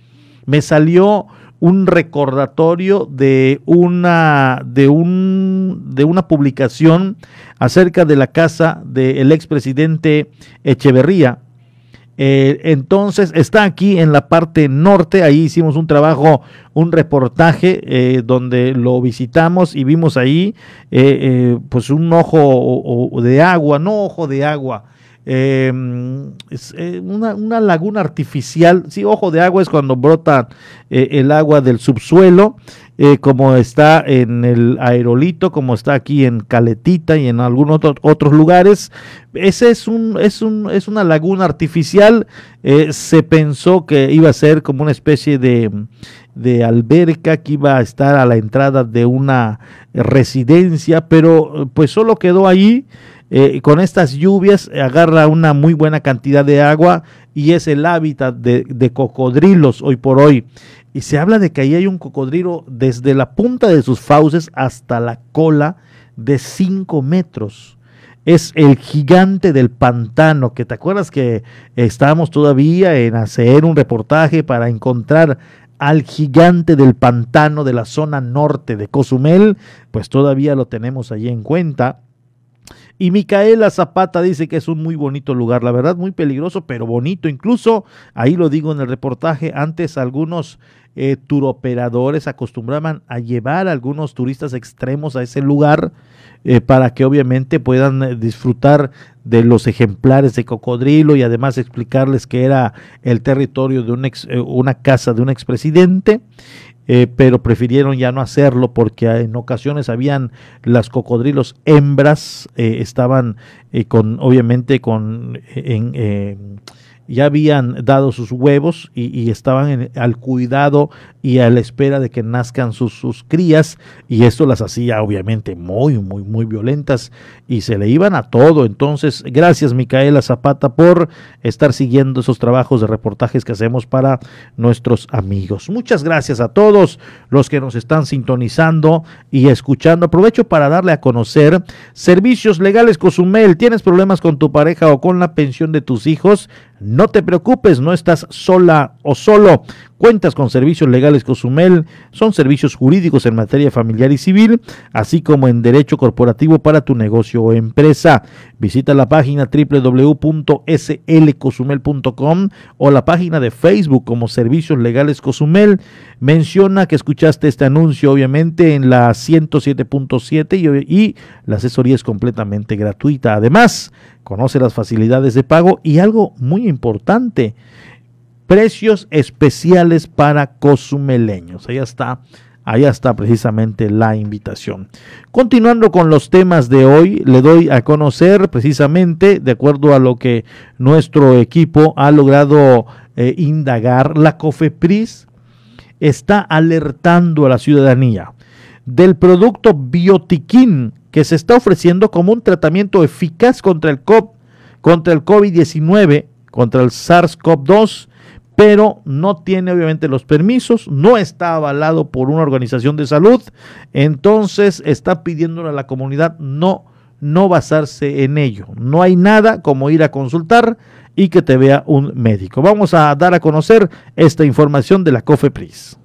me salió un recordatorio de una, de un, de una publicación acerca de la casa del expresidente Echeverría. Eh, entonces está aquí en la parte norte, ahí hicimos un trabajo, un reportaje eh, donde lo visitamos y vimos ahí eh, pues un ojo de agua, no ojo de agua, Em, es, eh, una, laguna artificial, sí, ojo de agua es cuando brota eh, el agua del subsuelo, eh, como está en el aerolito, como está aquí en Caletita y en algunos otros lugares. Ese es un, es un, es una laguna artificial. se pensó que iba a ser como una especie de, de alberca que iba a estar a la entrada de una residencia, pero pues solo quedó ahí eh, con estas lluvias agarra una muy buena cantidad de agua y es el hábitat de, cocodrilos hoy por hoy. Y se habla de que ahí hay un cocodrilo desde la punta de sus fauces hasta la cola de 5 metros. Es el gigante del pantano, que te acuerdas que estábamos todavía en hacer un reportaje para encontrar al gigante del pantano de la zona norte de Cozumel, pues todavía lo tenemos allí en cuenta. Y Micaela Zapata dice que es un muy bonito lugar, la verdad muy peligroso, pero bonito. Incluso, ahí lo digo en el reportaje, antes algunos eh, turoperadores acostumbraban a llevar a algunos turistas extremos a ese lugar eh, para que obviamente puedan eh, disfrutar de los ejemplares de cocodrilo y además explicarles que era el territorio de un una casa de un expresidente eh, pero prefirieron ya no hacerlo porque en ocasiones habían las cocodrilos hembras, eh, estaban eh, con, obviamente, con, en, ya habían dado sus huevos y, estaban al cuidado y a la espera de que nazcan sus, sus, crías y esto las hacía obviamente muy, muy, muy violentas y se le iban a todo. Entonces, gracias Micaela Zapata por estar siguiendo esos trabajos de reportajes que hacemos para nuestros amigos. Muchas gracias a todos los que nos están sintonizando y escuchando. Aprovecho para darle a conocer Servicios Legales Cozumel. ¿Tienes problemas con tu pareja o con la pensión de tus hijos? No te preocupes, no estás sola o solo. Cuentas con servicios legales Cozumel, son servicios jurídicos en materia familiar y civil, así como en derecho corporativo para tu negocio o empresa. Visita la página www.slcozumel.com o la página de Facebook como Servicios Legales Cozumel. Menciona que escuchaste este anuncio obviamente en la 107.7 y, y la asesoría es completamente gratuita. Además, conoce las facilidades de pago y algo muy importante, precios especiales para cozumeleños. Ahí está, ahí está precisamente la invitación. Continuando con los temas de hoy, le doy a conocer precisamente, de acuerdo a lo que nuestro equipo ha logrado eh, indagar, la COFEPRIS está alertando a la ciudadanía del producto biotiquín que se está ofreciendo como un tratamiento eficaz contra el COVID, contra el COVID-19, contra el SARS-CoV-2, pero no tiene obviamente los permisos, no está avalado por una organización de salud, entonces está pidiéndole a la comunidad no no basarse en ello. No hay nada como ir a consultar y que te vea un médico. Vamos a dar a conocer esta información de la COFEPRIS.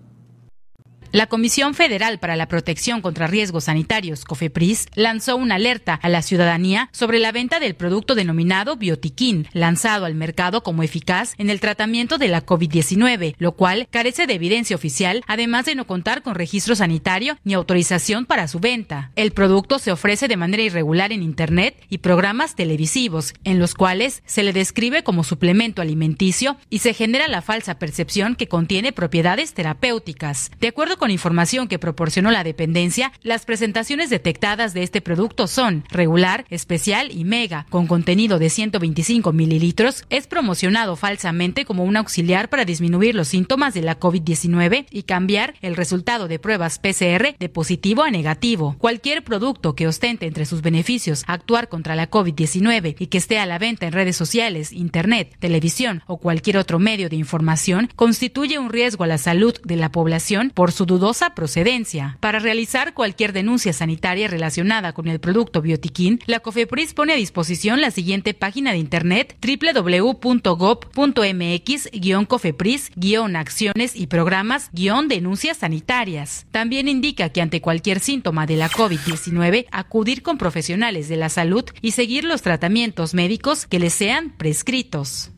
La Comisión Federal para la Protección contra Riesgos Sanitarios, COFEPRIS, lanzó una alerta a la ciudadanía sobre la venta del producto denominado Biotiquín, lanzado al mercado como eficaz en el tratamiento de la COVID-19, lo cual carece de evidencia oficial, además de no contar con registro sanitario ni autorización para su venta. El producto se ofrece de manera irregular en Internet y programas televisivos, en los cuales se le describe como suplemento alimenticio y se genera la falsa percepción que contiene propiedades terapéuticas. De acuerdo con información que proporcionó la dependencia, las presentaciones detectadas de este producto son regular, especial y mega, con contenido de 125 mililitros, es promocionado falsamente como un auxiliar para disminuir los síntomas de la COVID-19 y cambiar el resultado de pruebas PCR de positivo a negativo. Cualquier producto que ostente entre sus beneficios actuar contra la COVID-19 y que esté a la venta en redes sociales, internet, televisión o cualquier otro medio de información constituye un riesgo a la salud de la población por su dudosa procedencia. Para realizar cualquier denuncia sanitaria relacionada con el producto Biotiquín, la COFEPRIS pone a disposición la siguiente página de internet www.gov.mx-cofepris-acciones y programas-denuncias sanitarias. También indica que ante cualquier síntoma de la COVID-19, acudir con profesionales de la salud y seguir los tratamientos médicos que les sean prescritos.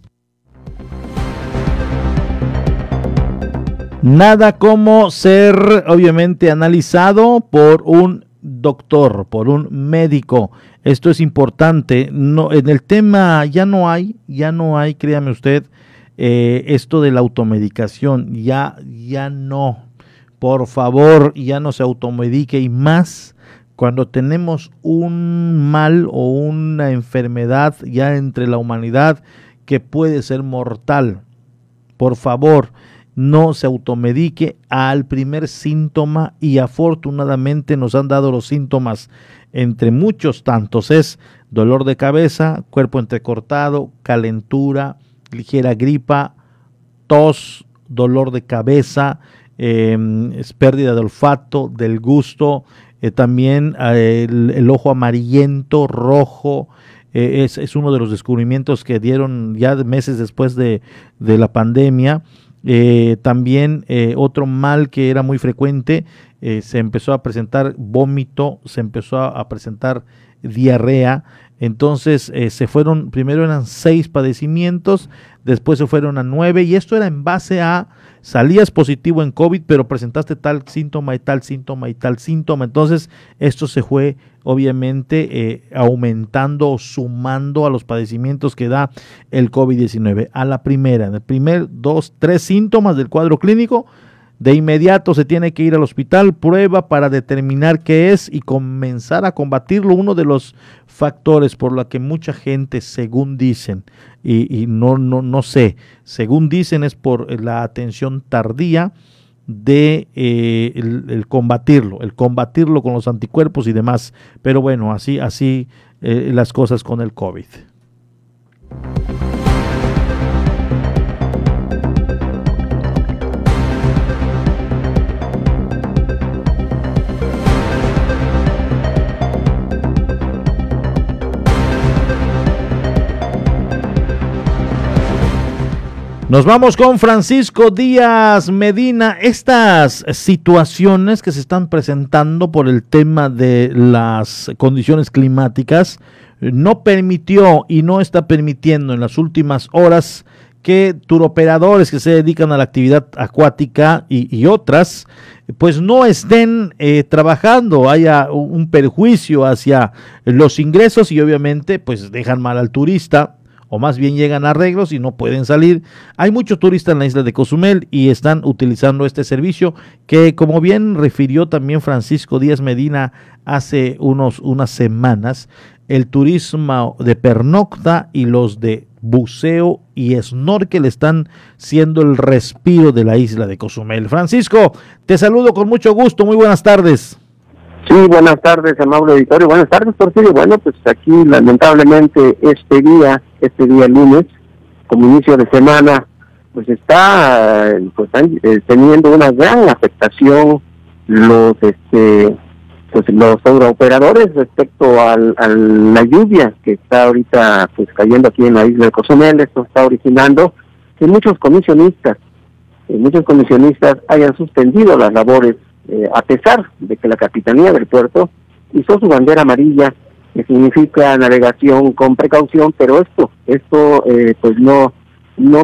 Nada como ser obviamente analizado por un doctor, por un médico. Esto es importante. No, en el tema ya no hay, ya no hay, créame usted, eh, esto de la automedicación. Ya, ya no. Por favor, ya no se automedique y más cuando tenemos un mal o una enfermedad ya entre la humanidad que puede ser mortal. Por favor, no se automedique al primer síntoma y afortunadamente nos han dado los síntomas entre muchos tantos es dolor de cabeza, cuerpo entrecortado, calentura, ligera gripa, tos, dolor de cabeza, em, es pérdida de olfato, del gusto, eh, también eh, el, ojo amarillento, rojo, eh, es, uno de los descubrimientos que dieron ya meses después de, de la pandemia. Eh, también eh, otro mal que era muy frecuente, eh, se empezó a presentar vómito, se empezó a, presentar diarrea. Entonces se fueron, primero eran seis padecimientos, después se fueron a nueve y esto era en base a salías positivo en COVID, pero presentaste tal síntoma y tal síntoma y tal síntoma. Entonces, esto se fue obviamente eh, aumentando o sumando a los padecimientos que da el COVID-19. A la primera, el primer dos, tres síntomas del cuadro clínico, de inmediato se tiene que ir al hospital, prueba para determinar qué es y comenzar a combatirlo. Uno de los factores por la que mucha gente, según dicen, y, no, no, no sé, según dicen es por la atención tardía de eh, el, combatirlo, el combatirlo con los anticuerpos y demás. Pero bueno, así, así eh, las cosas con el COVID. Nos vamos con Francisco Díaz Medina. Estas situaciones que se están presentando por el tema de las condiciones climáticas no permitió y no está permitiendo en las últimas horas que turoperadores que se dedican a la actividad acuática y, otras, pues no estén eh, trabajando, haya un perjuicio hacia los ingresos y obviamente pues dejan mal al turista o más bien llegan a arreglos y no pueden salir. Hay muchos turistas en la isla de Cozumel y están utilizando este servicio que como bien refirió también Francisco Díaz Medina hace unos, unas semanas, el turismo de pernocta y los de buceo y snorkel están siendo el respiro de la isla de Cozumel. Francisco, te saludo con mucho gusto, muy buenas tardes. Sí, buenas tardes, amable auditorio. Buenas tardes, Porfirio. Bueno, pues aquí lamentablemente este día, este día lunes, como inicio de semana, pues está pues, eh, teniendo una gran afectación los este pues los operadores respecto al, a la lluvia que está ahorita pues cayendo aquí en la isla de Cozumel, esto está originando que muchos comisionistas, eh, muchos comisionistas hayan suspendido las labores eh, a pesar de que la capitanía del puerto hizo su bandera amarilla que significa navegación con precaución, pero esto, esto eh, pues no, no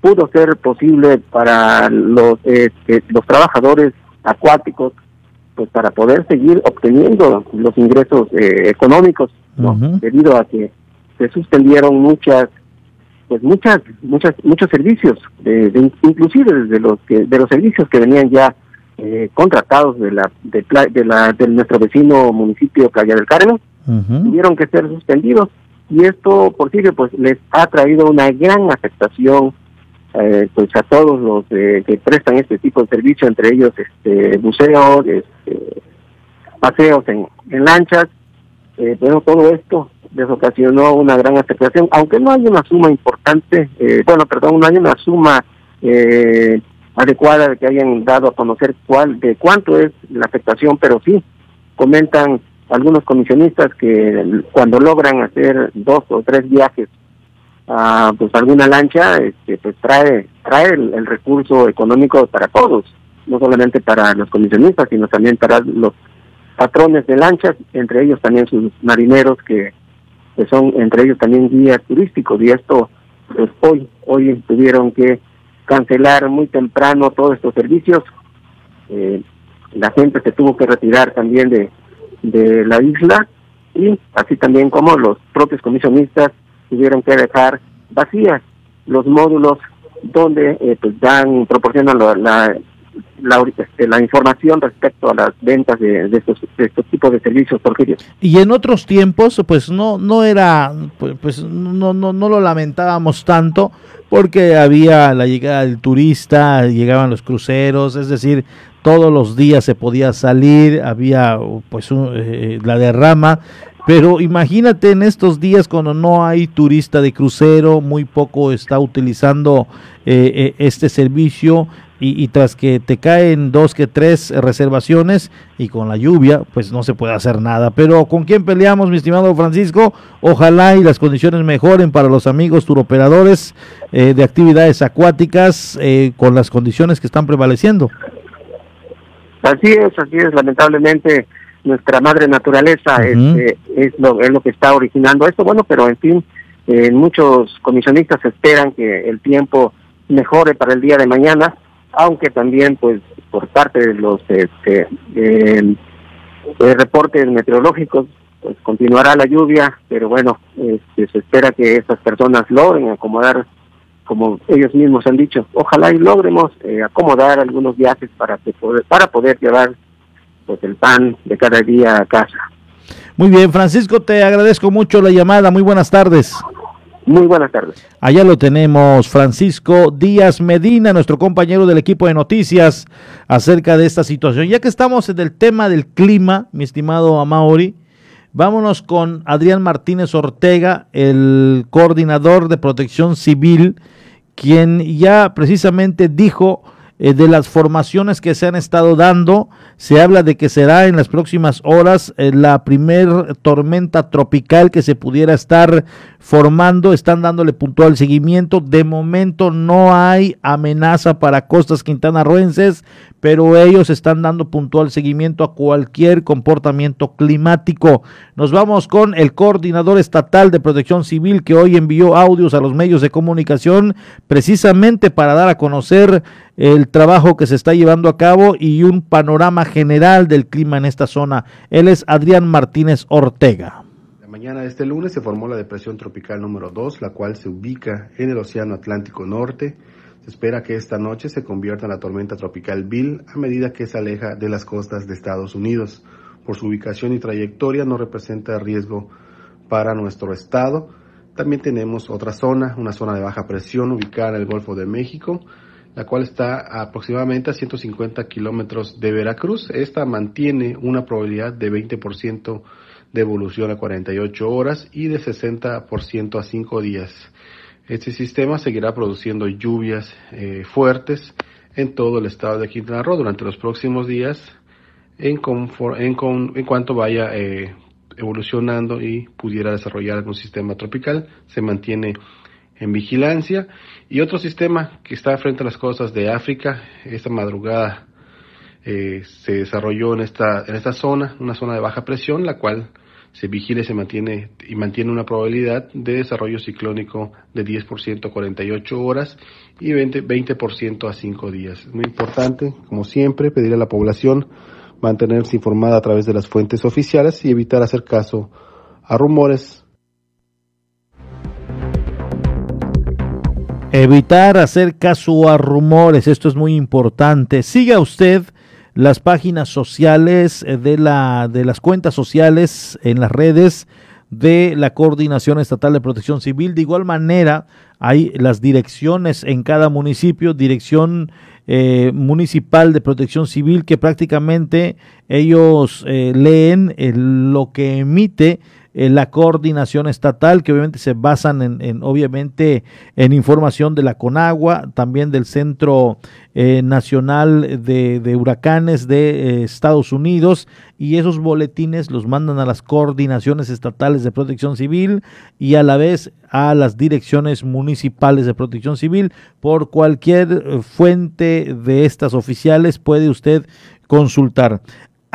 pudo ser posible para los, los trabajadores acuáticos pues para poder seguir obteniendo los ingresos eh, económicos debido a que se suspendieron muchas pues muchas muchas muchos servicios de, inclusive desde los que de los servicios que venían ya eh, contratados de la de, de la de nuestro vecino municipio Playa del Carmen. Tuvieron que ser suspendidos. Y esto por sí pues les ha traído una gran afectación eh, pues a todos los eh, que prestan este tipo de servicio, entre ellos este buceo, este, paseos en, lanchas, eh, bueno, todo esto les ocasionó una gran afectación, aunque no hay una suma importante, eh, bueno, perdón, no hay una suma eh, adecuada de que hayan dado a conocer cuál, de cuánto es la afectación, pero sí comentan algunos comisionistas que cuando logran hacer dos o tres viajes a pues alguna lancha este pues trae trae el, recurso económico para todos no solamente para los comisionistas sino también para los patrones de lanchas entre ellos también sus marineros que, que son entre ellos también guías turísticos y esto pues hoy hoy tuvieron que cancelar muy temprano todos estos servicios. Eh, la gente se tuvo que retirar también de, de la isla y así también como los propios comisionistas tuvieron que dejar vacías los módulos donde eh, pues dan proporcionan la, la, este, la, información respecto a las ventas de, estos, estos tipos de servicios y en otros tiempos pues no no era pues, pues, no, no no lo lamentábamos tanto porque había la llegada del turista llegaban los cruceros es decir todos los días se podía salir había pues eh, la derrama. Pero imagínate en estos días cuando no hay turista de crucero, muy poco está utilizando eh, eh, este servicio y, tras que te caen dos que tres reservaciones y con la lluvia, pues no se puede hacer nada. Pero ¿con quién peleamos, mi estimado Francisco? Ojalá y las condiciones mejoren para los amigos turoperadores eh, de actividades acuáticas con las condiciones que están prevaleciendo. Así es, así es, lamentablemente nuestra madre naturaleza este, es, lo, es lo que está originando esto. Bueno, pero en fin, eh, muchos comisionistas esperan que el tiempo mejore para el día de mañana, aunque también pues por parte de los este, reportes meteorológicos pues continuará la lluvia, pero bueno, este, se espera que estas personas logren acomodar, como ellos mismos han dicho, ojalá y logremos eh, acomodar algunos viajes para, poder, para poder llevar pues el pan de cada día a casa. Muy bien, Francisco, te agradezco mucho la llamada. Muy buenas tardes. Muy buenas tardes. Allá lo tenemos, Francisco Díaz Medina, nuestro compañero del equipo de noticias, acerca de esta situación. Ya que estamos en el tema del clima, mi estimado Amaori, vámonos con Adrián Martínez Ortega, el coordinador de protección civil, quien ya precisamente dijo eh, de las formaciones que se han estado dando. Se habla de que será en las próximas horas eh, la primer tormenta tropical que se pudiera estar formando. Están dándole puntual seguimiento. De momento no hay amenaza para costas quintanarroenses, pero ellos están dando puntual seguimiento a cualquier comportamiento climático. Nos vamos con el coordinador estatal de protección civil que hoy envió audios a los medios de comunicación precisamente para dar a conocer el trabajo que se está llevando a cabo y un panorama general del clima en esta zona. Él es Adrián Martínez Ortega. La mañana de este lunes se formó la depresión tropical número 2, la cual se ubica en el Océano Atlántico Norte. Se espera que esta noche se convierta en la tormenta tropical Bill a medida que se aleja de las costas de Estados Unidos. Por su ubicación y trayectoria no representa riesgo para nuestro estado. También tenemos otra zona, una zona de baja presión ubicada en el Golfo de México la cual está aproximadamente a 150 kilómetros de Veracruz. Esta mantiene una probabilidad de 20% de evolución a 48 horas y de 60% a 5 días. Este sistema seguirá produciendo lluvias eh, fuertes en todo el estado de Quintana Roo durante los próximos días en, en, cuanto vaya eh, evolucionando y pudiera desarrollar algún sistema tropical. Se mantiene en vigilancia. Y otro sistema que está frente a las costas de África, esta madrugada eh, se desarrolló en esta, en esta zona, una zona de baja presión, la cual se vigila y se mantiene y mantiene una probabilidad de desarrollo ciclónico de 10% a 48 horas y 20%, 20 a 5 días. Es muy importante, como siempre, pedir a la población mantenerse informada a través de las fuentes oficiales y evitar hacer caso a rumores Evitar hacer caso a rumores, esto es muy importante. Siga usted las páginas sociales eh, de, la, de las cuentas sociales en las redes de la Coordinación Estatal de Protección Civil. De igual manera, hay las direcciones en cada municipio, dirección eh, municipal de protección civil, que prácticamente ellos eh, leen lo que emite la coordinación estatal, que obviamente se basan en, obviamente, en información de la CONAGUA, también del Centro eh, Nacional de, Huracanes de eh, Estados Unidos, y esos boletines los mandan a las coordinaciones estatales de protección civil y a la vez a las direcciones municipales de protección civil. Por cualquier fuente de estas oficiales puede usted consultar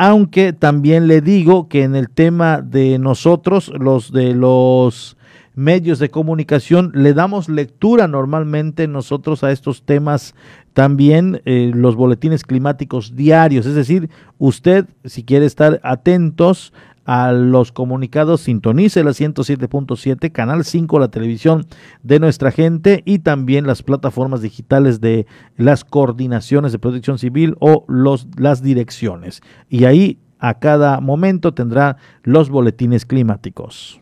aunque también le digo que en el tema de nosotros, los de los medios de comunicación, le damos lectura normalmente nosotros a estos temas también, eh, los boletines climáticos diarios, es decir, usted si quiere estar atentos a los comunicados, sintonice la 107.7, Canal 5, la televisión de nuestra gente y también las plataformas digitales de las coordinaciones de protección civil o los, las direcciones. Y ahí a cada momento tendrá los boletines climáticos.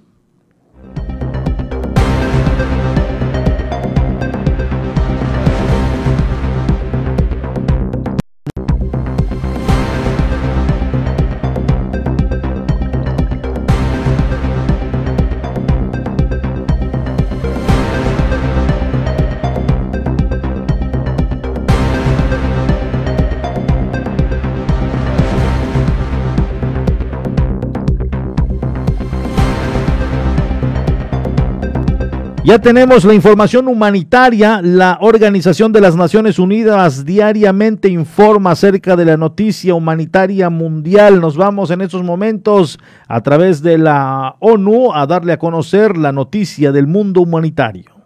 Ya tenemos la información humanitaria. La Organización de las Naciones Unidas diariamente informa acerca de la noticia humanitaria mundial. Nos vamos en estos momentos a través de la ONU a darle a conocer la noticia del mundo humanitario.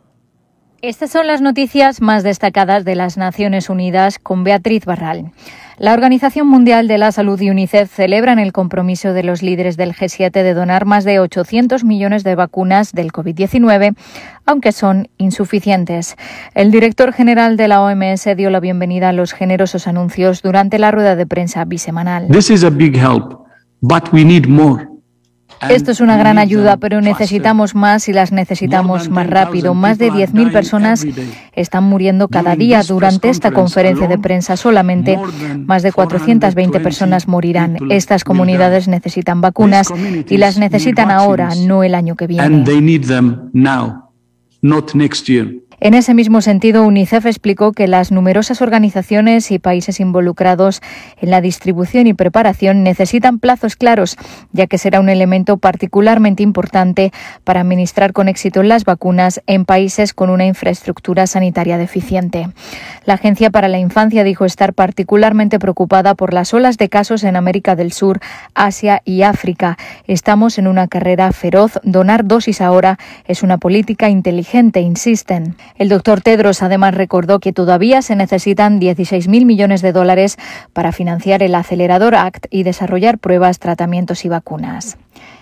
Estas son las noticias más destacadas de las Naciones Unidas con Beatriz Barral. La Organización Mundial de la Salud y UNICEF celebran el compromiso de los líderes del G7 de donar más de 800 millones de vacunas del COVID-19, aunque son insuficientes. El director general de la OMS dio la bienvenida a los generosos anuncios durante la rueda de prensa bisemanal. This is a big help, but we need more. Esto es una gran ayuda, pero necesitamos más y las necesitamos más rápido. Más de 10.000 personas están muriendo cada día. Durante esta conferencia de prensa solamente más de 420 personas morirán. Estas comunidades necesitan vacunas y las necesitan ahora, no el año que viene. En ese mismo sentido, UNICEF explicó que las numerosas organizaciones y países involucrados en la distribución y preparación necesitan plazos claros, ya que será un elemento particularmente importante para administrar con éxito las vacunas en países con una infraestructura sanitaria deficiente. La Agencia para la Infancia dijo estar particularmente preocupada por las olas de casos en América del Sur, Asia y África. Estamos en una carrera feroz. Donar dosis ahora es una política inteligente, insisten. El doctor Tedros además recordó que todavía se necesitan 16.000 millones de dólares para financiar el acelerador ACT y desarrollar pruebas, tratamientos y vacunas.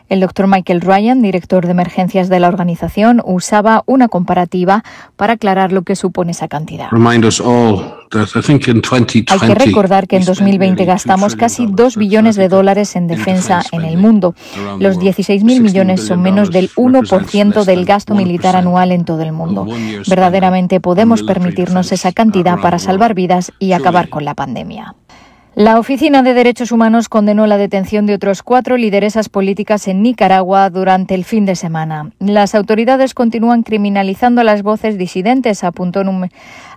El doctor Michael Ryan, director de emergencias de la organización, usaba una comparativa para aclarar lo que supone esa cantidad. Hay que recordar que en 2020 gastamos casi 2 billones de dólares en defensa en el mundo. Los 16.000 millones son menos del 1% del gasto militar anual en todo el mundo. Verdaderamente podemos permitirnos esa cantidad para salvar vidas y acabar con la pandemia. La Oficina de Derechos Humanos condenó la detención de otros cuatro lideresas políticas en Nicaragua durante el fin de semana. Las autoridades continúan criminalizando las voces disidentes, apuntó en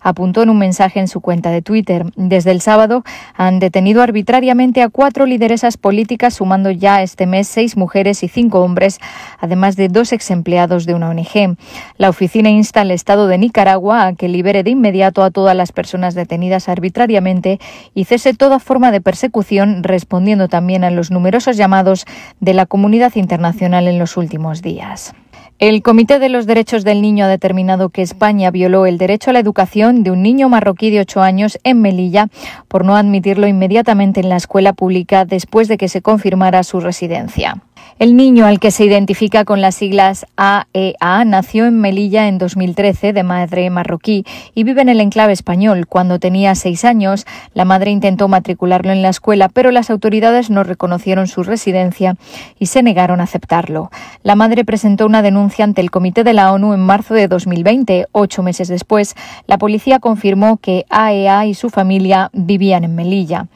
apuntó en un mensaje en su cuenta de Twitter. Desde el sábado han detenido arbitrariamente a cuatro lideresas políticas, sumando ya este mes seis mujeres y cinco hombres, además de dos ex empleados de una ONG. La oficina insta al Estado de Nicaragua a que libere de inmediato a todas las personas detenidas arbitrariamente y cese toda forma de persecución, respondiendo también a los numerosos llamados de la comunidad internacional en los últimos días. El Comité de los Derechos del Niño ha determinado que España violó el derecho a la educación de un niño marroquí de ocho años en Melilla por no admitirlo inmediatamente en la escuela pública después de que se confirmara su residencia. El niño, al que se identifica con las siglas AEA, e nació en Melilla en 2013 de madre marroquí y vive en el enclave español. Cuando tenía seis años, la madre intentó matricularlo en la escuela, pero las autoridades no reconocieron su residencia y se negaron a aceptarlo. La madre presentó una denuncia ante el Comité de la ONU en marzo de 2020. Ocho meses después, la policía confirmó que AEA e y su familia vivían en Melilla.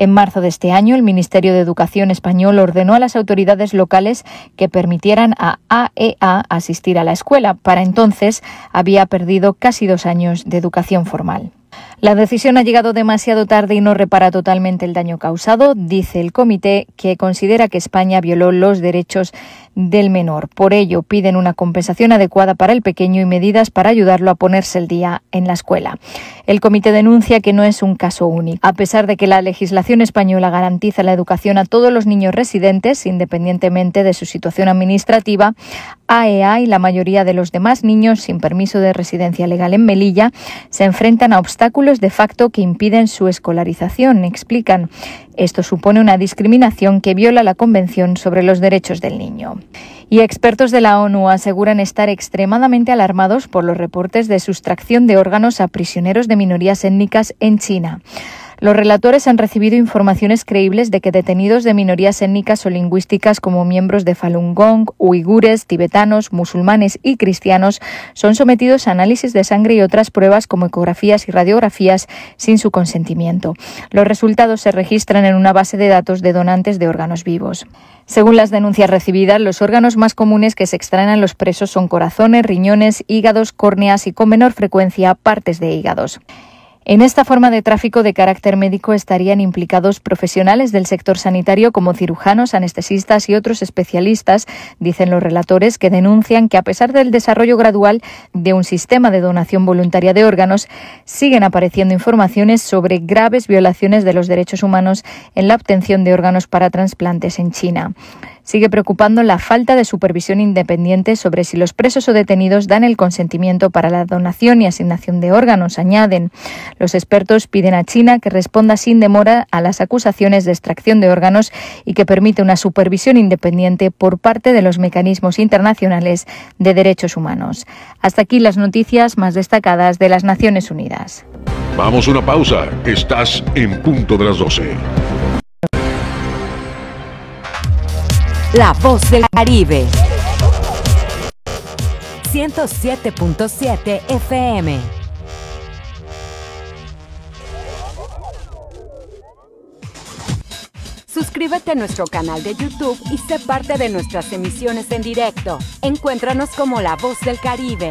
En marzo de este año, el Ministerio de Educación español ordenó a las autoridades locales que permitieran a AEA e asistir a la escuela. Para entonces había perdido casi dos años de educación formal. La decisión ha llegado demasiado tarde y no repara totalmente el daño causado, dice el comité, que considera que España violó los derechos del menor. Por ello, piden una compensación adecuada para el pequeño y medidas para ayudarlo a ponerse el día en la escuela. El comité denuncia que no es un caso único. A pesar de que la legislación española garantiza la educación a todos los niños residentes, independientemente de su situación administrativa, AEA e y la mayoría de los demás niños sin permiso de residencia legal en Melilla se enfrentan a obstáculos de facto que impiden su escolarización, explican. Esto supone una discriminación que viola la Convención sobre los Derechos del Niño. Y expertos de la ONU aseguran estar extremadamente alarmados por los reportes de sustracción de órganos a prisioneros de minorías étnicas en China. Los relatores han recibido informaciones creíbles de que detenidos de minorías étnicas o lingüísticas como miembros de Falun Gong, uigures, tibetanos, musulmanes y cristianos son sometidos a análisis de sangre y otras pruebas como ecografías y radiografías sin su consentimiento. Los resultados se registran en una base de datos de donantes de órganos vivos. Según las denuncias recibidas, los órganos más comunes que se extraen a los presos son corazones, riñones, hígados, córneas y con menor frecuencia partes de hígados. En esta forma de tráfico de carácter médico estarían implicados profesionales del sector sanitario como cirujanos, anestesistas y otros especialistas, dicen los relatores, que denuncian que a pesar del desarrollo gradual de un sistema de donación voluntaria de órganos, siguen apareciendo informaciones sobre graves violaciones de los derechos humanos en la obtención de órganos para trasplantes en China. Sigue preocupando la falta de supervisión independiente sobre si los presos o detenidos dan el consentimiento para la donación y asignación de órganos, añaden. Los expertos piden a China que responda sin demora a las acusaciones de extracción de órganos y que permite una supervisión independiente por parte de los mecanismos internacionales de derechos humanos. Hasta aquí las noticias más destacadas de las Naciones Unidas. Vamos a una pausa. Estás en punto de las 12. La voz del Caribe. 107.7 FM. Suscríbete a nuestro canal de YouTube y sé parte de nuestras emisiones en directo. Encuéntranos como La Voz del Caribe.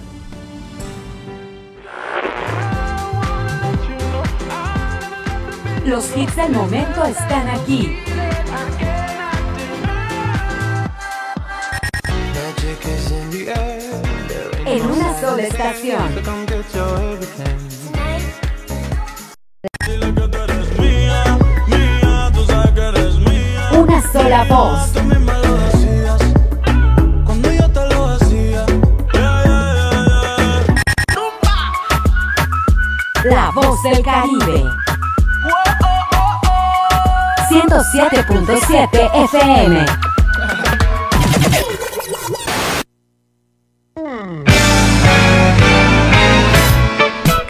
Los hits del momento están aquí. En una sola estación. Una sola voz. La voz del Caribe. 107.7 FM.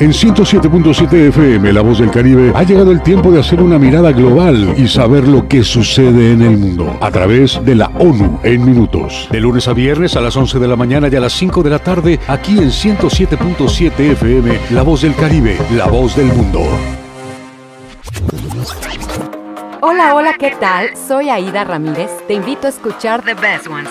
En 107.7 FM, La Voz del Caribe, ha llegado el tiempo de hacer una mirada global y saber lo que sucede en el mundo a través de la ONU en minutos. De lunes a viernes a las 11 de la mañana y a las 5 de la tarde, aquí en 107.7 FM, La Voz del Caribe, La Voz del Mundo. Hola, hola, ¿qué tal? Soy Aida Ramírez. Te invito a escuchar The Best Ones.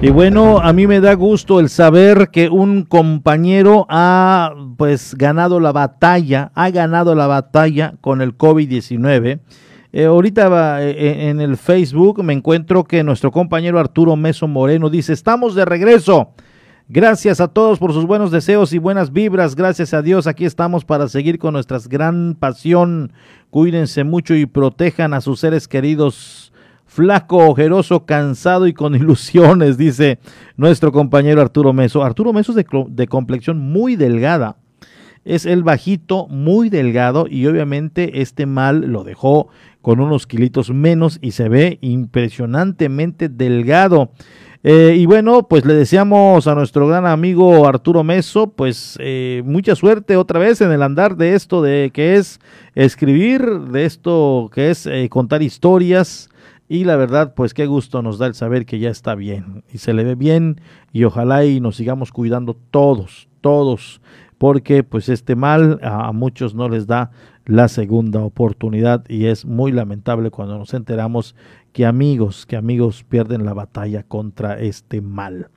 Y bueno, a mí me da gusto el saber que un compañero ha pues ganado la batalla, ha ganado la batalla con el COVID-19. Eh, ahorita eh, en el Facebook me encuentro que nuestro compañero Arturo Meso Moreno dice, estamos de regreso. Gracias a todos por sus buenos deseos y buenas vibras. Gracias a Dios, aquí estamos para seguir con nuestra gran pasión. Cuídense mucho y protejan a sus seres queridos flaco, ojeroso, cansado y con ilusiones, dice nuestro compañero Arturo Meso. Arturo Meso es de, complexión muy delgada. Es el bajito, muy delgado y obviamente este mal lo dejó con unos kilitos menos y se ve impresionantemente delgado. Eh, y bueno, pues le deseamos a nuestro gran amigo Arturo Meso, pues eh, mucha suerte otra vez en el andar de esto de que es escribir, de esto que es eh, contar historias, y la verdad, pues qué gusto nos da el saber que ya está bien y se le ve bien y ojalá y nos sigamos cuidando todos, todos, porque pues este mal a, muchos no les da la segunda oportunidad y es muy lamentable cuando nos enteramos que amigos, que amigos pierden la batalla contra este mal.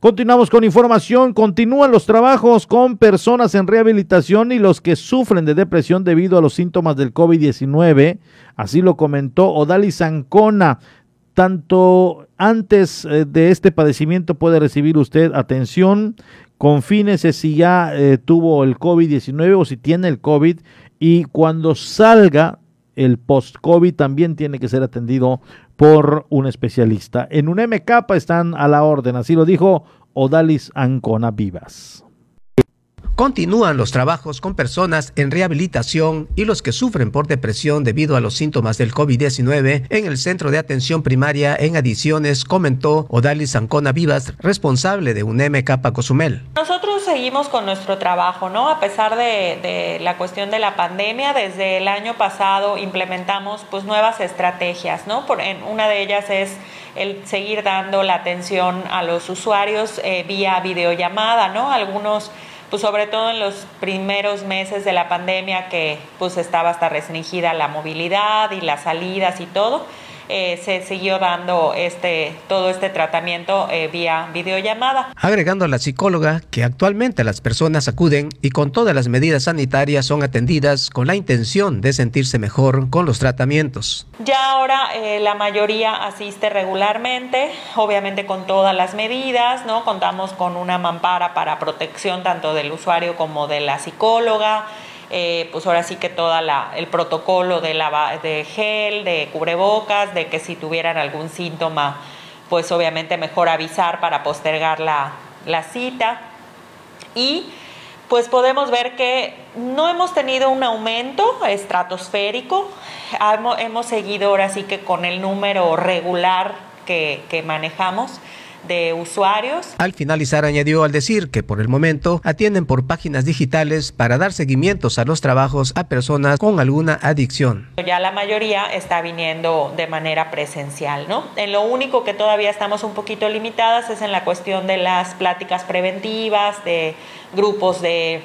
Continuamos con información. Continúan los trabajos con personas en rehabilitación y los que sufren de depresión debido a los síntomas del COVID-19. Así lo comentó Odalis Ancona. Tanto antes eh, de este padecimiento puede recibir usted atención. Confínese si ya eh, tuvo el COVID-19 o si tiene el COVID. Y cuando salga el post-COVID también tiene que ser atendido por un especialista. En un MK están a la orden, así lo dijo Odalis Ancona Vivas. Continúan los trabajos con personas en rehabilitación y los que sufren por depresión debido a los síntomas del COVID-19 en el Centro de Atención Primaria en Adiciones, comentó Odalis Ancona Vivas, responsable de UNEM Cozumel. Nosotros seguimos con nuestro trabajo, ¿no? A pesar de, de, la cuestión de la pandemia, desde el año pasado implementamos pues nuevas estrategias, ¿no? Por, en, una de ellas es el seguir dando la atención a los usuarios eh, vía videollamada, ¿no? Algunos pues sobre todo en los primeros meses de la pandemia que pues estaba hasta restringida la movilidad y las salidas y todo. Eh, se siguió dando este, todo este tratamiento eh, vía videollamada. Agregando a la psicóloga que actualmente las personas acuden y con todas las medidas sanitarias son atendidas con la intención de sentirse mejor con los tratamientos. Ya ahora eh, la mayoría asiste regularmente, obviamente con todas las medidas, ¿no? Contamos con una mampara para protección tanto del usuario como de la psicóloga. Eh, pues ahora sí que todo el protocolo de, de gel, de cubrebocas, de que si tuvieran algún síntoma, pues obviamente mejor avisar para postergar la, la cita. Y pues podemos ver que no hemos tenido un aumento estratosférico, hemos, hemos seguido ahora sí que con el número regular que, que manejamos de usuarios. Al finalizar añadió al decir que por el momento atienden por páginas digitales para dar seguimientos a los trabajos a personas con alguna adicción. Ya la mayoría está viniendo de manera presencial, ¿no? En lo único que todavía estamos un poquito limitadas es en la cuestión de las pláticas preventivas, de grupos de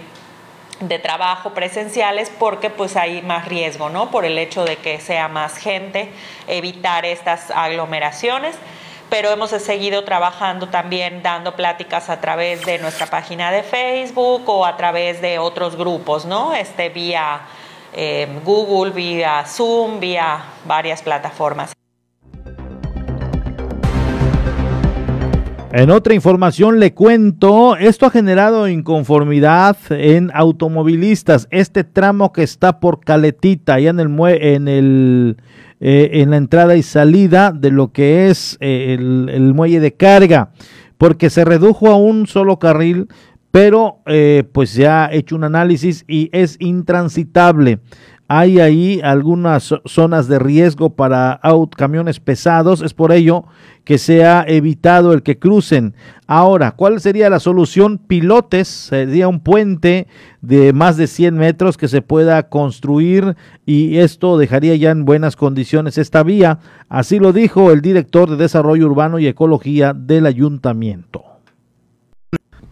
de trabajo presenciales porque pues hay más riesgo, ¿no? Por el hecho de que sea más gente, evitar estas aglomeraciones pero hemos seguido trabajando también dando pláticas a través de nuestra página de Facebook o a través de otros grupos, ¿no? Este vía eh, Google, vía Zoom, vía varias plataformas. En otra información le cuento, esto ha generado inconformidad en automovilistas. Este tramo que está por Caletita, allá en el, en el eh, en la entrada y salida de lo que es eh, el, muelle de carga, porque se redujo a un solo carril, pero eh, pues ya ha hecho un análisis y es intransitable. Hay ahí algunas zonas de riesgo para camiones pesados, es por ello que se ha evitado el que crucen. Ahora, ¿cuál sería la solución? Pilotes, sería un puente de más de 100 metros que se pueda construir y esto dejaría ya en buenas condiciones esta vía. Así lo dijo el director de Desarrollo Urbano y Ecología del ayuntamiento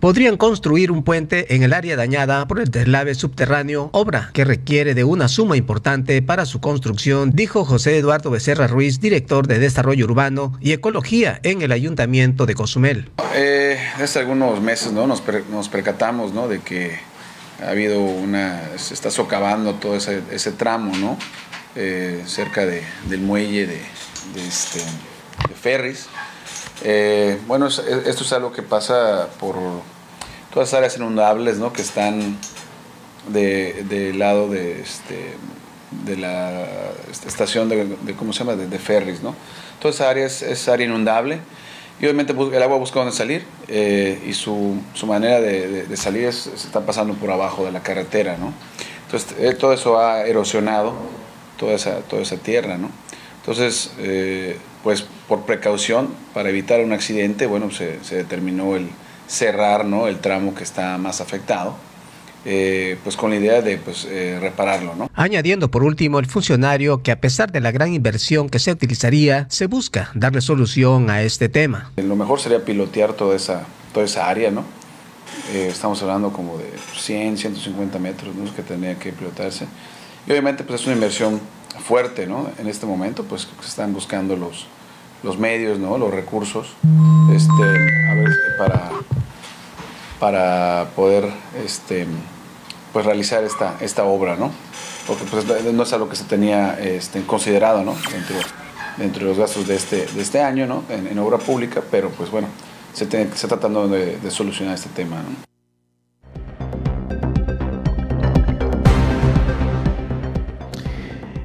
podrían construir un puente en el área dañada por el deslave subterráneo, obra que requiere de una suma importante para su construcción, dijo José Eduardo Becerra Ruiz, director de Desarrollo Urbano y Ecología en el Ayuntamiento de Cozumel. Eh, hace algunos meses ¿no? nos, percatamos de que ha habido una, se está socavando todo ese, tramo. Eh, cerca del muelle de, este, de ferries. Eh, bueno, esto es algo que pasa por todas las áreas inundables, ¿no? Que están del de lado de, este, de la estación de, ¿cómo se llama? De, ferries, ¿no? Toda esa área es, área inundable y obviamente el agua busca dónde salir eh, y su, su manera de, salir es, se está pasando por abajo de la carretera, ¿no? Entonces eh, todo eso ha erosionado toda esa, toda esa tierra, ¿no? Entonces, pues por precaución, para evitar un accidente, bueno, se, determinó el cerrar ¿no? el tramo que está más afectado. Eh, pues con la idea de pues, eh, repararlo. ¿no? Añadiendo por último el funcionario que a pesar de la gran inversión que se utilizaría, se busca darle solución a este tema. Lo mejor sería pilotear toda esa, toda esa área, ¿no? Eh, estamos hablando como de 100, 150 metros ¿no? que tendría que pilotarse. Y obviamente pues es una inversión fuerte, ¿no? En este momento, pues se están buscando los, los medios, ¿no? Los recursos, este, a ver, para, para poder, este, pues realizar esta, esta obra, ¿no? Porque pues, no es algo que se tenía este, considerado, ¿no? Dentro, dentro de los gastos de este, de este año, ¿no? En, obra pública, pero pues bueno, se, se está tratando de, de solucionar este tema, ¿no?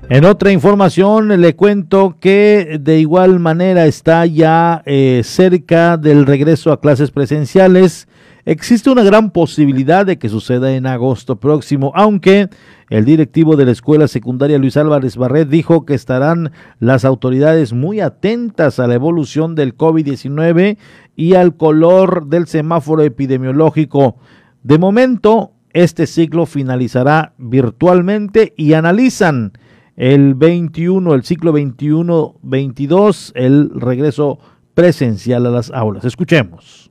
En otra información le cuento que de igual manera está ya eh, cerca del regreso a clases presenciales. Existe una gran posibilidad de que suceda en agosto próximo, aunque el directivo de la escuela secundaria Luis Álvarez Barret dijo que estarán las autoridades muy atentas a la evolución del COVID-19 y al color del semáforo epidemiológico. De momento, este ciclo finalizará virtualmente y analizan el 21, el ciclo 21-22, el regreso presencial a las aulas. Escuchemos.